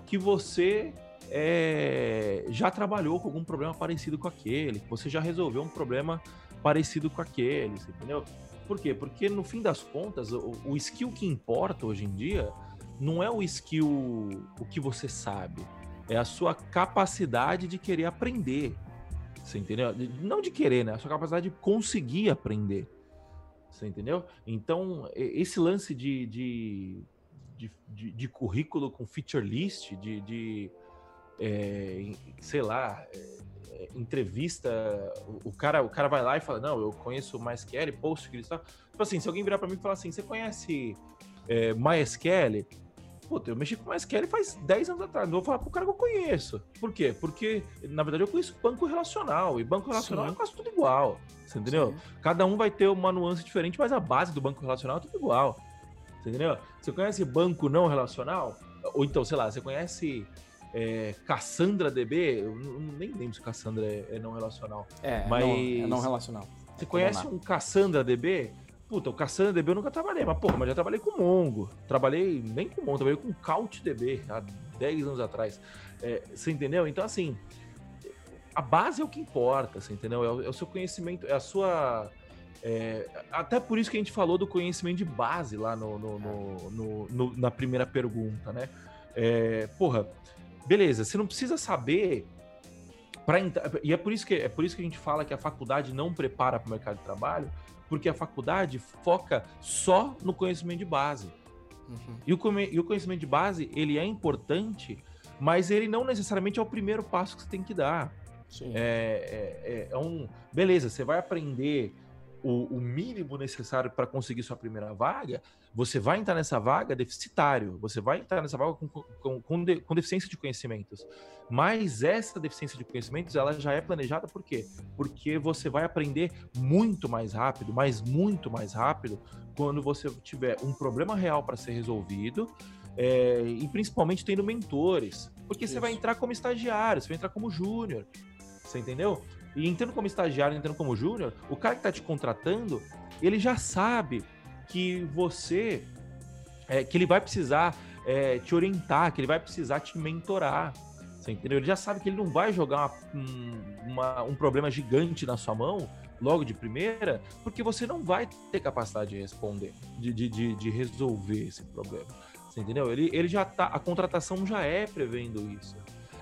que você é, já trabalhou com algum problema parecido com aquele, você já resolveu um problema parecido com aquele, entendeu? Por quê? Porque no fim das contas, o, o skill que importa hoje em dia não é o skill o que você sabe, é a sua capacidade de querer aprender. Você entendeu? Não de querer, né? A sua capacidade de conseguir aprender. Você entendeu? Então, esse lance de, de, de, de, de currículo com feature list, de, de é, sei lá, é, é, entrevista, o, o, cara, o cara vai lá e fala, não, eu conheço MySQL, PostgreSQL. Tipo assim, se alguém virar para mim e falar assim, você conhece é, MySQL? Puta, eu mexi com MySQL faz 10 anos atrás, não vou falar pro cara que eu conheço. Por quê? Porque, na verdade, eu conheço banco relacional, e banco relacional Sim. é quase tudo igual, você entendeu? Sim. Cada um vai ter uma nuance diferente, mas a base do banco relacional é tudo igual, entendeu? Você conhece banco não relacional? Ou então, sei lá, você conhece é, Cassandra DB, eu nem lembro se Cassandra é, é não relacional.
É, mas... não, é não relacional.
Você conhece um Cassandra DB? Puta, o Cassandra DB eu nunca trabalhei, mas porra, mas já trabalhei com Mongo. Trabalhei nem com Mongo, trabalhei com CouchDB há 10 anos atrás. É, você entendeu? Então, assim, a base é o que importa, você entendeu? É o, é o seu conhecimento, é a sua. É, até por isso que a gente falou do conhecimento de base lá no, no, no, no na primeira pergunta, né? É, porra, beleza, você não precisa saber para e é por isso que é por isso que a gente fala que a faculdade não prepara para o mercado de trabalho, porque a faculdade foca só no conhecimento de base. Uhum. E, o, e o conhecimento de base ele é importante, mas ele não necessariamente é o primeiro passo que você tem que dar. Sim. É, é, é, é um beleza, você vai aprender o, o mínimo necessário para conseguir sua primeira vaga, você vai entrar nessa vaga deficitário, você vai entrar nessa vaga com, com, com, de, com, deficiência de conhecimentos. Mas essa deficiência de conhecimentos, ela já é planejada por quê? Porque você vai aprender muito mais rápido, mas muito mais rápido, quando você tiver um problema real para ser resolvido, é, e principalmente tendo mentores. Porque Isso. você vai entrar como estagiário, você vai entrar como júnior. Você entendeu? E entrando como estagiário, entrando como júnior, o cara que está te contratando, ele já sabe que você, é, que ele vai precisar é, te orientar, que ele vai precisar te mentorar. Você entendeu? Ele já sabe que ele não vai jogar uma, uma, um problema gigante na sua mão logo de primeira, porque você não vai ter capacidade de responder, de, de, de, de resolver esse problema. Você entendeu? Ele, ele já tá. A contratação já é prevendo isso.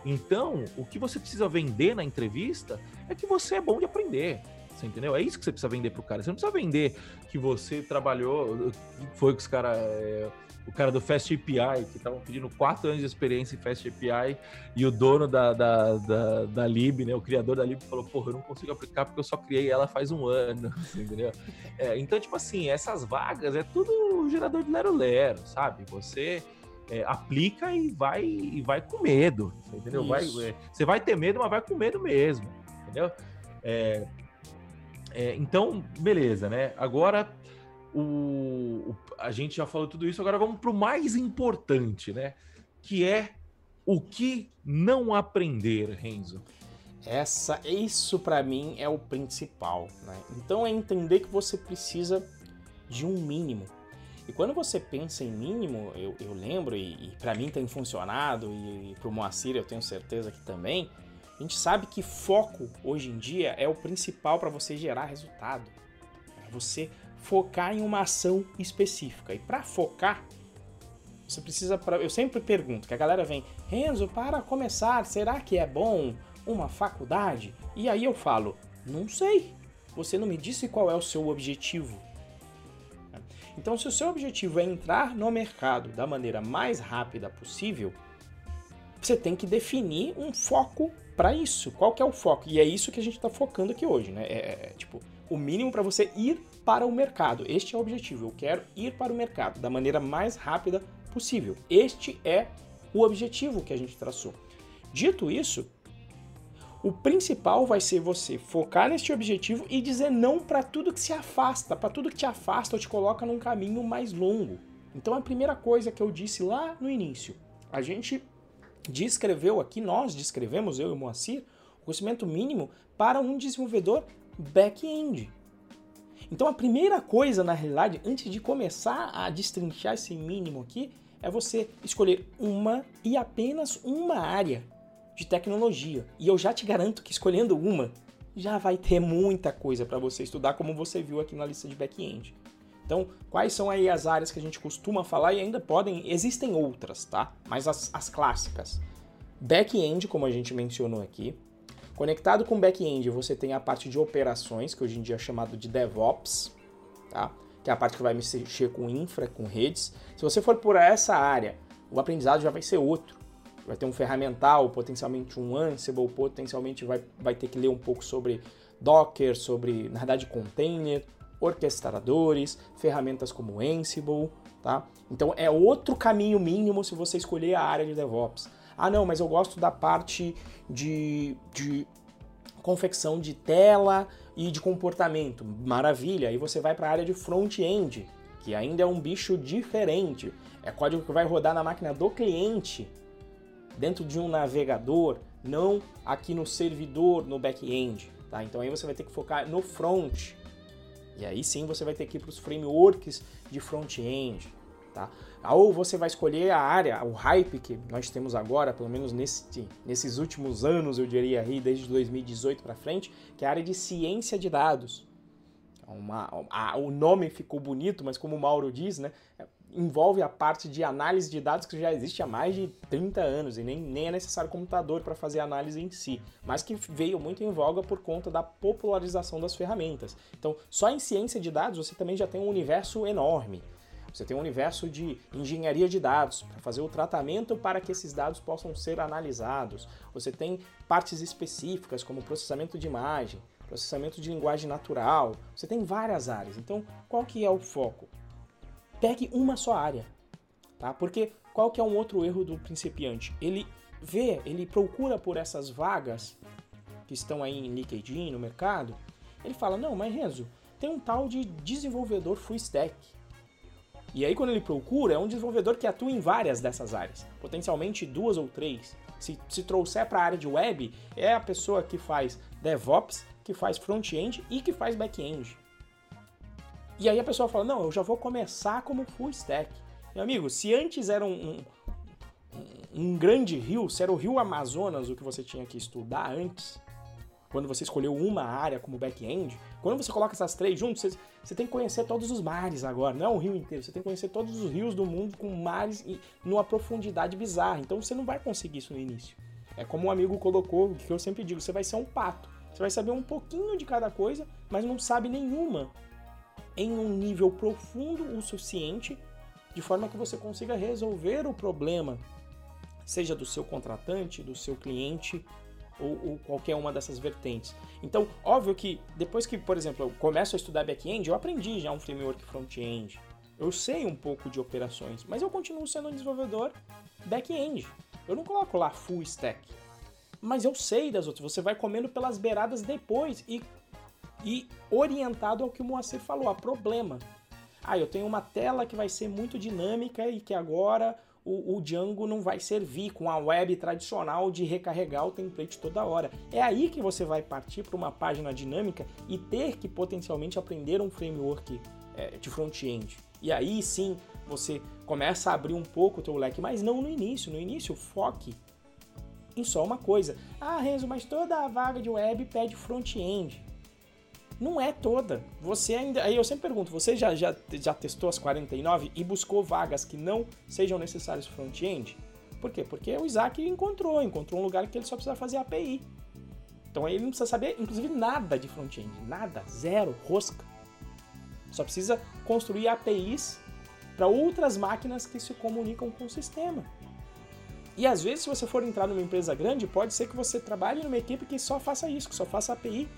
Então, o que você precisa vender na entrevista é que você é bom de aprender. Você entendeu? É isso que você precisa vender pro cara. Você não precisa vender que você trabalhou. Foi com os caras. É, o cara do Fast API, que estavam pedindo quatro anos de experiência em Fast API, e o dono da, da, da, da Lib, né? O criador da Lib falou: Porra, eu não consigo aplicar porque eu só criei ela faz um ano. Entendeu? É, então, tipo assim, essas vagas é tudo gerador de lero-lero, sabe? Você é, aplica e vai e vai com medo, entendeu? Vai, é, você vai ter medo, mas vai com medo mesmo, entendeu? É, é então, beleza, né? Agora o, o, a gente já falou tudo isso, agora vamos para o mais importante, né? Que é o que não aprender, Renzo.
Essa, isso para mim é o principal, né? Então é entender que você precisa de um mínimo e quando você pensa em mínimo, eu, eu lembro, e, e para mim tem funcionado, e, e para o Moacir eu tenho certeza que também, gente sabe que foco hoje em dia é o principal para você gerar resultado. É você focar em uma ação específica. E para focar, você precisa. Eu sempre pergunto, que a galera vem, Renzo, para começar, será que é bom uma faculdade? E aí eu falo, não sei. Você não me disse qual é o seu objetivo. Então, se o seu objetivo é entrar no mercado da maneira mais rápida possível, você tem que definir um foco para isso. Qual que é o foco? E é isso que a gente está focando aqui hoje, né? É, é, é tipo o mínimo para você ir para o mercado. Este é o objetivo. Eu quero ir para o mercado da maneira mais rápida possível. Este é o objetivo que a gente traçou. Dito isso, o principal vai ser você focar neste objetivo e dizer não para tudo que se afasta, para tudo que te afasta ou te coloca num caminho mais longo. Então a primeira coisa que eu disse lá no início, a gente descreveu aqui, nós descrevemos, eu e o Moacir, o conhecimento mínimo para um desenvolvedor back-end. Então a primeira coisa, na realidade, antes de começar a destrinchar esse mínimo aqui, é você escolher uma e apenas uma área de tecnologia. E eu já te garanto que escolhendo uma, já vai ter muita coisa para você estudar, como você viu aqui na lista de back-end. Então, quais são aí as áreas que a gente costuma falar e ainda podem, existem outras, tá? Mas as, as clássicas. Back-end, como a gente mencionou aqui. Conectado com back-end, você tem a parte de operações, que hoje em dia é chamado de DevOps, tá? Que é a parte que vai mexer com infra, com redes. Se você for por essa área, o aprendizado já vai ser outro vai ter um ferramental, potencialmente um Ansible, potencialmente vai, vai ter que ler um pouco sobre Docker, sobre, na verdade, container, orquestradores, ferramentas como Ansible, tá? Então é outro caminho mínimo se você escolher a área de DevOps. Ah, não, mas eu gosto da parte de, de confecção de tela e de comportamento. Maravilha, aí você vai para a área de front-end, que ainda é um bicho diferente. É código que vai rodar na máquina do cliente, dentro de um navegador, não aqui no servidor, no back-end. Tá? Então aí você vai ter que focar no front. E aí sim você vai ter que ir para os frameworks de front-end. Tá? Ou você vai escolher a área, o hype que nós temos agora, pelo menos nesse, nesses últimos anos, eu diria aí, desde 2018 para frente, que é a área de ciência de dados. Uma, a, o nome ficou bonito, mas como o Mauro diz, né, envolve a parte de análise de dados que já existe há mais de 30 anos e nem, nem é necessário computador para fazer a análise em si, mas que veio muito em voga por conta da popularização das ferramentas. Então, só em ciência de dados você também já tem um universo enorme. Você tem um universo de engenharia de dados para fazer o tratamento para que esses dados possam ser analisados. Você tem partes específicas como processamento de imagem, processamento de linguagem natural. Você tem várias áreas. Então, qual que é o foco? Pegue uma só área, tá? Porque qual que é um outro erro do principiante? Ele vê, ele procura por essas vagas que estão aí em LinkedIn, no mercado, ele fala, não, mas Renzo, tem um tal de desenvolvedor full stack. E aí quando ele procura, é um desenvolvedor que atua em várias dessas áreas, potencialmente duas ou três. Se, se trouxer para a área de web, é a pessoa que faz DevOps, que faz front-end e que faz back-end. E aí a pessoa fala, não, eu já vou começar como full stack. Meu amigo, se antes era um, um, um grande rio, se era o rio Amazonas o que você tinha que estudar antes, quando você escolheu uma área como back-end, quando você coloca essas três juntos, você, você, tem que conhecer todos os mares agora, não é um rio inteiro, você tem que conhecer todos os rios do mundo com mares e numa profundidade bizarra. Então você não vai conseguir isso no início. É como um amigo colocou, que eu sempre digo, você vai ser um pato. Você vai saber um pouquinho de cada coisa, mas não sabe nenhuma em um nível profundo o suficiente, de forma que você consiga resolver o problema, seja do seu contratante, do seu cliente ou, ou, qualquer uma dessas vertentes. Então, óbvio que depois que, por exemplo, eu começo a estudar back-end, eu aprendi já um framework front-end. Eu sei um pouco de operações, mas eu continuo sendo um desenvolvedor back-end. Eu não coloco lá full stack. Mas eu sei das outras. Você vai comendo pelas beiradas depois e e orientado ao que o Moacir falou, a problema. Ah, eu tenho uma tela que vai ser muito dinâmica e que agora o, o, Django não vai servir com a web tradicional de recarregar o template toda hora. É aí que você vai partir para uma página dinâmica e ter que potencialmente aprender um framework é, de front-end. E aí sim você começa a abrir um pouco o teu leque, mas não no início. No início, foque em só uma coisa. Ah, Renzo, mas toda a vaga de web pede front-end. Não é toda. Você ainda. Aí eu sempre pergunto: você já, já, já testou as 49 e buscou vagas que não sejam necessárias front-end? Por quê? Porque o Isaac encontrou, encontrou um lugar que ele só precisa fazer API. Então ele não precisa saber, inclusive, nada de front-end. Nada. Zero. Rosca. Só precisa construir APIs para outras máquinas que se comunicam com o sistema. E às vezes, se você for entrar numa empresa grande, pode ser que você trabalhe numa equipe que só faça isso, que só faça API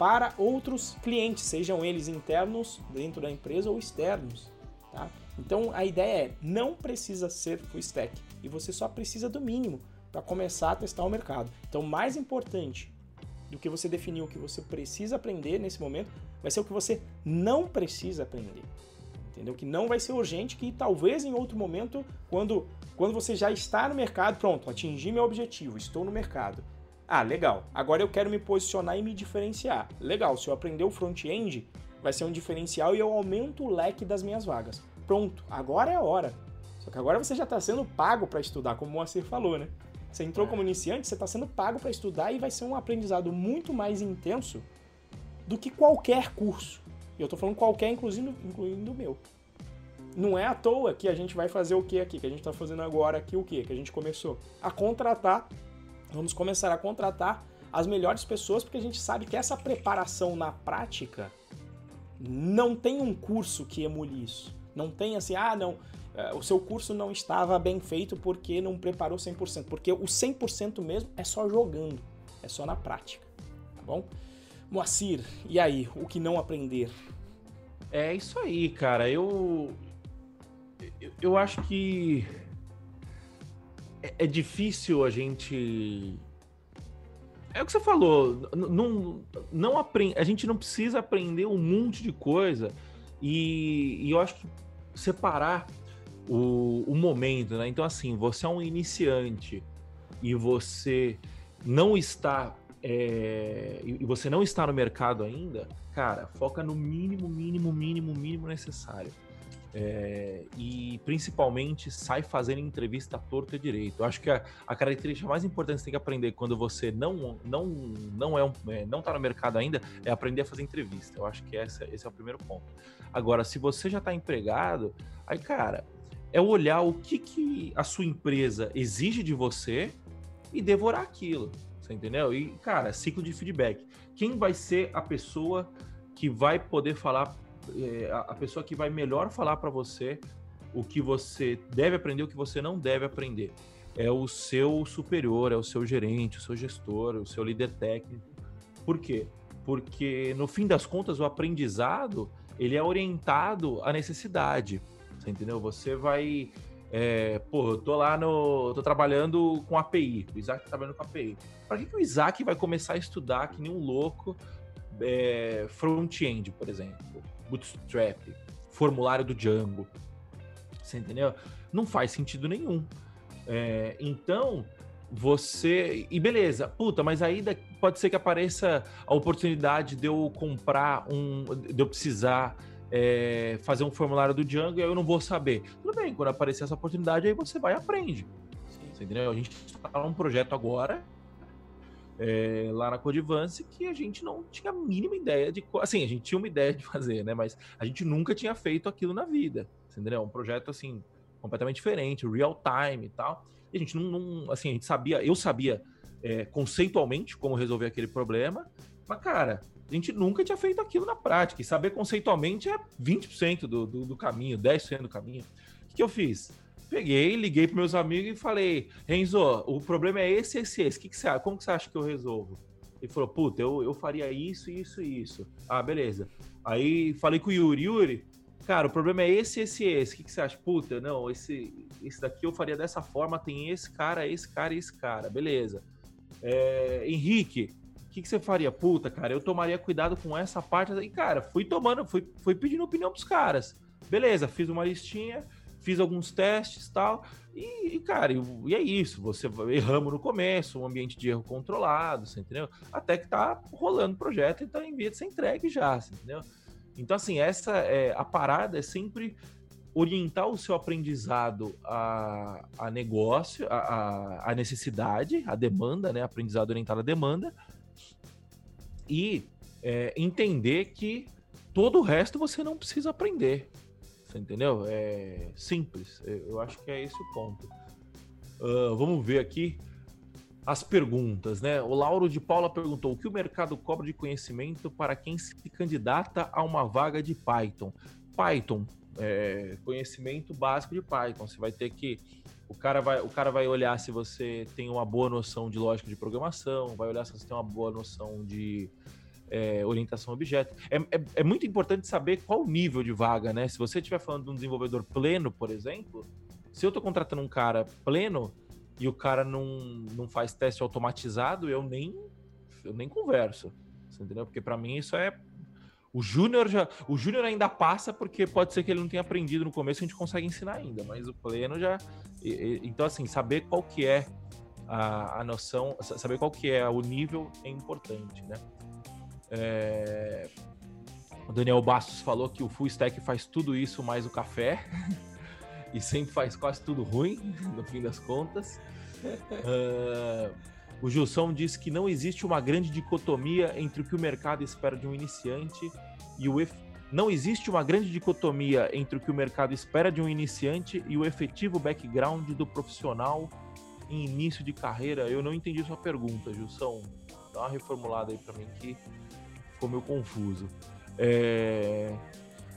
para outros clientes, sejam eles internos dentro da empresa ou externos. Tá? Então a ideia é não precisa ser full stack e você só precisa do mínimo para começar a testar o mercado. Então mais importante do que você definir o que você precisa aprender nesse momento vai ser o que você não precisa aprender entendeu? Que não vai ser urgente, que talvez em outro momento, quando, quando você já está no mercado, pronto, atingi meu objetivo, estou no mercado. Ah, legal. Agora eu quero me posicionar e me diferenciar. Legal, se eu aprender o front-end, vai ser um diferencial e eu aumento o leque das minhas vagas. Pronto, agora é a hora. Só que agora você já está sendo pago para estudar, como o Moacir falou, né? Você entrou como iniciante, você está sendo pago para estudar e vai ser um aprendizado muito mais intenso do que qualquer curso. E eu tô falando qualquer, inclusive, incluindo o meu. Não é à toa que a gente vai fazer o que aqui, que a gente está fazendo agora aqui o que, que a gente começou a contratar, vamos começar a contratar as melhores pessoas, porque a gente sabe que essa preparação na prática não tem um curso que emule isso. Não tem assim, ah, não, é, o seu curso não estava bem feito porque não preparou 100%, porque o 100% mesmo é só jogando, é só na prática, tá bom? Moacir, e aí, o que não aprender?
É isso aí, cara. Eu, eu, eu acho que é, é, difícil a gente. É o que você falou. Não, não aprende, a gente não precisa aprender um monte de coisa e, e eu acho que separar o, o momento, né? Então, assim, você é um iniciante e você não está é, e você não está no mercado ainda, cara, foca no mínimo, mínimo, mínimo, mínimo necessário. É, e principalmente sai fazendo entrevista torta e direito. Eu acho que a, a, característica mais importante que você tem que aprender quando você não não não é, um, é não está no mercado ainda é aprender a fazer entrevista. Eu acho que essa, esse é o primeiro ponto. Agora, se você já está empregado, aí cara é olhar o que, que a sua empresa exige de você e devorar aquilo. Você entendeu? E, cara, ciclo de feedback. Quem vai ser a pessoa que vai poder falar, é, a pessoa que vai melhor falar para você o que você deve aprender, o que você não deve aprender? É o seu superior, é o seu gerente, o seu gestor, o seu líder técnico. Por quê? Porque, no fim das contas, o aprendizado ele é orientado à necessidade. Você entendeu? Você vai é, pô, eu tô lá no. tô trabalhando com API. O Isaac tá trabalhando com API. Para que, que o Isaac vai começar a estudar que nem um louco é, front-end, por exemplo? Bootstrap, formulário do Django. Você entendeu? Não faz sentido nenhum. É, então, você. E beleza, puta, mas aí pode ser que apareça a oportunidade de eu comprar um. de eu precisar é, fazer um formulário do Django e eu não vou saber. Tudo bem, quando aparecer essa oportunidade, aí você vai e aprende. Você entendeu? A gente está num projeto agora, é, lá na Codivance, que a gente não tinha a mínima ideia de. Assim, a gente tinha uma ideia de fazer, né? Mas a gente nunca tinha feito aquilo na vida. Entendeu? Um projeto assim, completamente diferente, real time e tal. E a gente não, não assim, a gente sabia, eu sabia é, conceitualmente como resolver aquele problema, mas, cara, a gente nunca tinha feito aquilo na prática. E saber conceitualmente é 20% do, do, do caminho, 10% do caminho. O que, que eu fiz? Peguei, liguei para meus amigos e falei: Renzo, o problema é esse, esse, esse. Que que você, como que você acha que eu resolvo? Ele falou: Puta, eu, eu faria isso, isso e isso. Ah, beleza. Aí falei com o Yuri: Yuri, cara, o problema é esse, esse, esse. O que, que você acha? Puta, não, esse, esse daqui eu faria dessa forma. Tem esse cara, esse cara esse cara. Beleza. É, Henrique, o que, que, você faria? Puta, cara, eu tomaria cuidado com essa parte. E, cara, fui tomando, fui, fui pedindo opinião pros caras. Beleza, fiz uma listinha, fiz alguns testes tal, e, cara, e, é isso. Você erramos no começo, um ambiente de erro controlado, você entendeu? Até que tá rolando o projeto e tá em via de ser entregue já, entendeu? Então, assim, essa é a parada é sempre orientar o seu aprendizado a, a negócio, a, a, a necessidade, a demanda, né? Aprendizado orientado à demanda, e é, entender que todo o resto você não precisa aprender. Você entendeu? É simples. Eu acho que é esse o ponto. Uh, vamos ver aqui as perguntas, né? O Lauro de Paula perguntou: o que o mercado cobra de conhecimento para quem se candidata a uma vaga de Python? Python, é, conhecimento básico de Python. Você vai ter que. O cara, vai, o cara vai olhar se você tem uma boa noção de lógica de programação, vai olhar se você tem uma boa noção de é, orientação objeto. É, é, é, muito importante saber qual o nível de vaga, né? Se você estiver falando de um desenvolvedor pleno, por exemplo, se eu estou contratando um cara pleno e o cara não, não faz teste automatizado, eu nem, eu nem converso. Entendeu? Porque para mim isso é o Júnior já, o Júnior ainda passa porque pode ser que ele não tenha aprendido no começo, a gente consegue ensinar ainda, mas o pleno já, e, e, então assim, saber qual que é a, a noção, saber qual que é o nível é importante, né? É... O Daniel Bastos falou que o full stack faz tudo isso mais o café e sempre faz quase tudo ruim no fim das contas. Uh... O Gilson disse que não existe uma grande dicotomia entre o que o mercado espera de um iniciante e o ef... não existe uma grande dicotomia entre o que o mercado espera de um iniciante e o efetivo background do profissional em início de carreira. Eu não entendi sua pergunta, Gilson. Dá uma reformulada aí para mim que ficou meio confuso. É...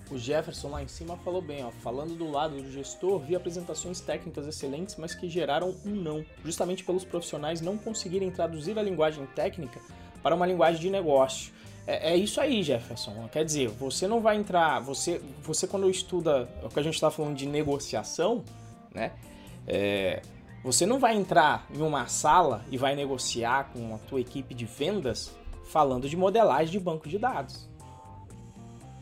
O Jefferson lá em cima falou bem, ó, falando do lado do gestor, vi apresentações técnicas excelentes, mas que geraram um não, justamente pelos profissionais não conseguirem traduzir a linguagem técnica para uma linguagem de negócio. É, é isso aí, Jefferson. Quer dizer, você não vai entrar, você, você quando estuda o que a gente está falando de negociação, né? É, você não vai entrar em uma sala e vai negociar com a tua equipe de vendas falando de modelagem de banco de dados.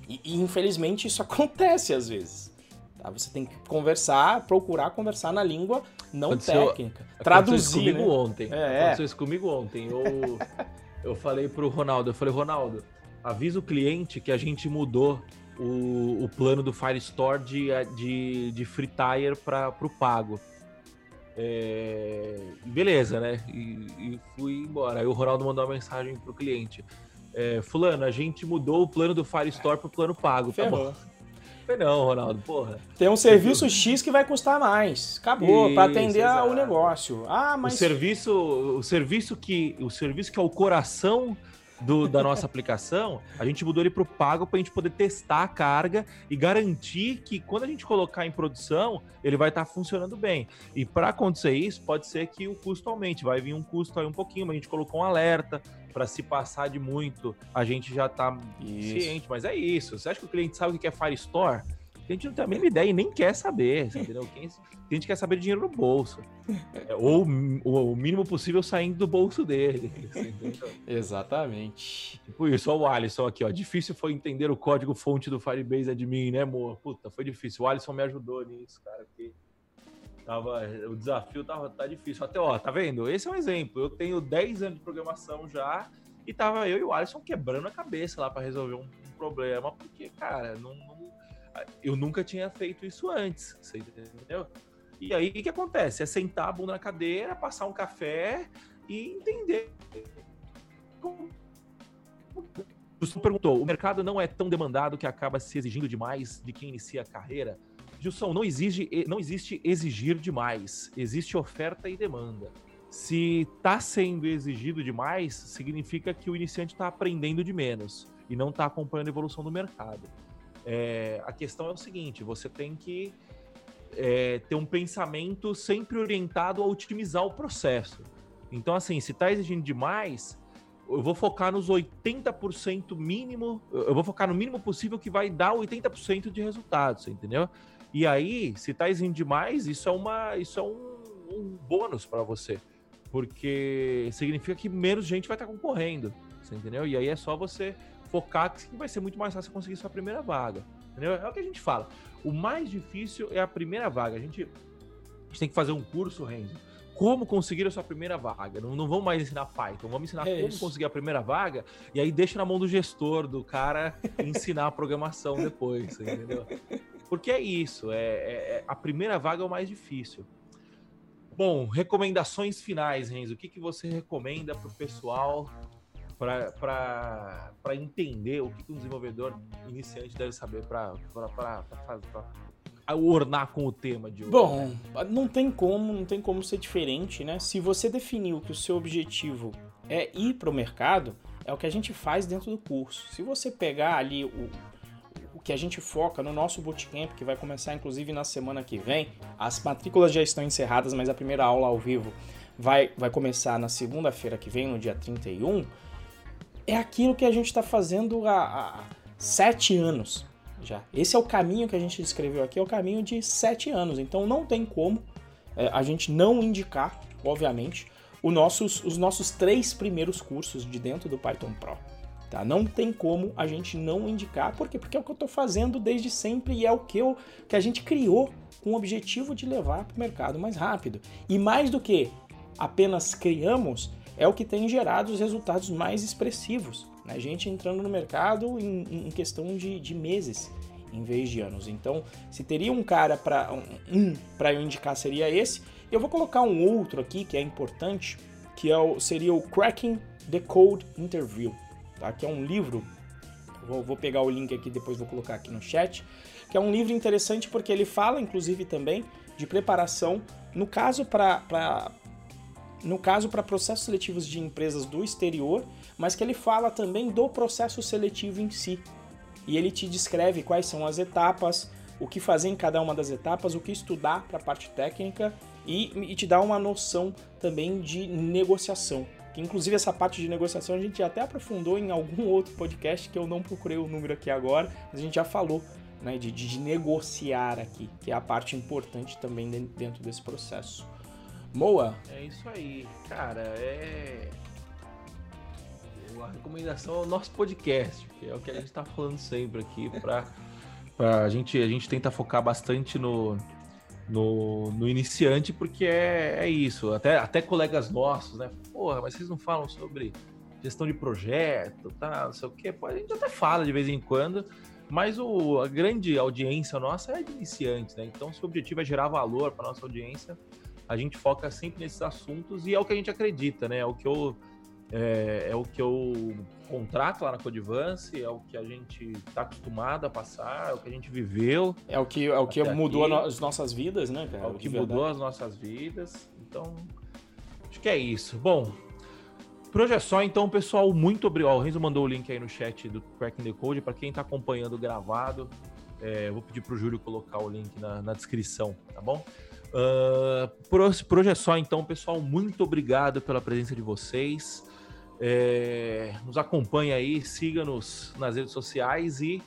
E, e infelizmente isso acontece às vezes. Tá? Você tem que conversar, procurar conversar na língua não aconteceu, técnica. Traduzir. Aconteceu
isso comigo
né?
ontem. É, aconteceu isso comigo ontem. Eu, eu falei pro Ronaldo, eu falei, Ronaldo, avisa o cliente que a gente mudou o, o plano do Firestore de, de, de Free Tire para o pago. É, beleza, né? E, e, fui embora. Aí o Ronaldo mandou uma mensagem pro cliente. É, Fulano, a gente mudou o plano do Firestore pro plano pago. Tá bom. Não, Ronaldo, porra.
Tem um serviço X que vai custar mais. Acabou, para atender o negócio. Ah, mas
o serviço, o serviço que o serviço que é o coração do, da nossa aplicação, a gente mudou ele para o pago para a gente poder testar a carga e garantir que quando a gente colocar em produção, ele vai estar tá funcionando bem. E para acontecer isso, pode ser que o custo aumente, vai vir um custo aí um pouquinho, mas a gente colocou um alerta para se passar de muito, a gente já está ciente, mas é isso. Você acha que o cliente sabe o que é Firestore? A gente não tem a mínima ideia e nem quer saber, entendeu? Quem, a gente quer saber de dinheiro no bolso. É, ou, ou, o mínimo possível saindo do bolso dele.
Exatamente.
Tipo isso, ó, o Alisson aqui, ó. Difícil foi entender o código fonte do Firebase Admin, né, amor? Puta, foi difícil. O Alisson me ajudou nisso, cara. Porque tava, o desafio tava, tá difícil. Até, ó, tá vendo? Esse é um exemplo. Eu tenho 10 anos de programação já e tava eu e o Alisson quebrando a cabeça lá para resolver um, um, problema, porque, cara, não, não eu nunca tinha feito isso antes, você entendeu? E aí o que acontece? É sentar a bunda na cadeira, passar um café e entender. Gilson perguntou: o mercado não é tão demandado que acaba se exigindo demais de quem inicia a carreira? Gilson, não, exige, não existe exigir demais, existe oferta e demanda. Se está sendo exigido demais, significa que o iniciante está aprendendo de menos e não está acompanhando a evolução do mercado. É, a questão é o seguinte: você tem que é, ter um pensamento sempre orientado a otimizar o processo. Então, assim, se está exigindo demais, eu vou focar nos 80% mínimo, eu vou focar no mínimo possível que vai dar 80% de resultados, entendeu? E aí, se está exigindo demais, isso é, uma, isso é um, um bônus para você, porque significa que menos gente vai estar tá concorrendo, entendeu? E aí é só você focar que vai ser muito mais fácil conseguir sua primeira vaga. Entendeu? É o que a gente fala. O mais difícil é a primeira vaga. A gente, a gente tem que fazer um curso, Renzo. Como conseguir a sua primeira vaga? Não, não vamos mais ensinar Python, vamos ensinar é como isso. conseguir a primeira vaga e aí deixa na mão do gestor, do cara ensinar a programação depois, entendeu? Porque é isso, é, é, é, a primeira vaga é o mais difícil. Bom, recomendações finais, Renzo. O que, que você recomenda para o pessoal para entender o que um desenvolvedor iniciante deve saber para ornar com o tema de hoje?
Bom, né? não tem como, não tem como ser diferente, né? Se você definiu que o seu objetivo é ir para o mercado, é o que a gente faz dentro do curso. Se você pegar ali o, o que a gente foca no nosso bootcamp, que vai começar inclusive na semana que vem, as matrículas já estão encerradas, mas a primeira aula ao vivo vai, vai começar na segunda-feira que vem, no dia 31 é aquilo que a gente está fazendo há, há, sete anos já. Esse é o caminho que a gente descreveu aqui, é o caminho de sete anos. Então não tem como é, a gente não indicar, obviamente, nossos, os nossos três primeiros cursos de dentro do Python Pro. Tá? Não tem como a gente não indicar, por quê? Porque é o que eu estou fazendo desde sempre e é o que, eu, que a gente criou com o objetivo de levar para o mercado mais rápido. E mais do que apenas criamos, é o que tem gerado os resultados mais expressivos. Né? Gente entrando no mercado em, em questão de, de, meses em vez de anos. Então, se teria um cara para um, para eu indicar seria esse. Eu vou colocar um outro aqui que é importante, que é o, seria o Cracking the Code Interview, tá? Que é um livro. Vou, vou pegar o link aqui depois vou colocar aqui no chat. Que é um livro interessante porque ele fala, inclusive, também de preparação. No caso, para no caso para processos seletivos de empresas do exterior, mas que ele fala também do processo seletivo em si. E ele te descreve quais são as etapas, o que fazer em cada uma das etapas, o que estudar para a parte técnica e, e, te dá uma noção também de negociação. Que inclusive essa parte de negociação a gente até aprofundou em algum outro podcast que eu não procurei o número aqui agora, mas a gente já falou né, de, de negociar aqui, que é a parte importante também dentro desse processo. Moa?
É isso aí, cara. É. A recomendação é o nosso podcast, que é o que a gente está falando sempre aqui, para a gente, a gente tenta focar bastante no, no, no iniciante, porque é, é isso. Até, até colegas nossos, né? Porra, mas vocês não falam sobre gestão de projeto, tá? Não sei o quê. Pô, a gente até fala de vez em quando, mas o, a grande audiência nossa é de iniciantes, né? Então, se o objetivo é gerar valor para nossa audiência, a gente foca sempre nesses assuntos e é o que a gente acredita, né? É o que eu é, é o que eu contrato lá na Codivance, é o que a gente está acostumado a passar, é o que a gente viveu.
É o que, é o que mudou aqui. as nossas vidas, né,
cara? É o que mudou as nossas vidas. Então, acho que é isso. Bom, por hoje é só, então, pessoal. Muito obrigado. O Renzo mandou o link aí no chat do Cracking the Code. Para quem está acompanhando gravado, é, eu vou pedir para o Júlio colocar o link na, na descrição, tá bom? Uh, por, por hoje é só, então, pessoal. Muito obrigado pela presença de vocês. É, nos acompanhe aí, siga-nos nas redes sociais e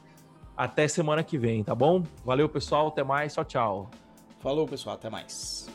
até semana que vem, tá bom? Valeu, pessoal. Até mais. Tchau, tchau.
Falou, pessoal. Até mais.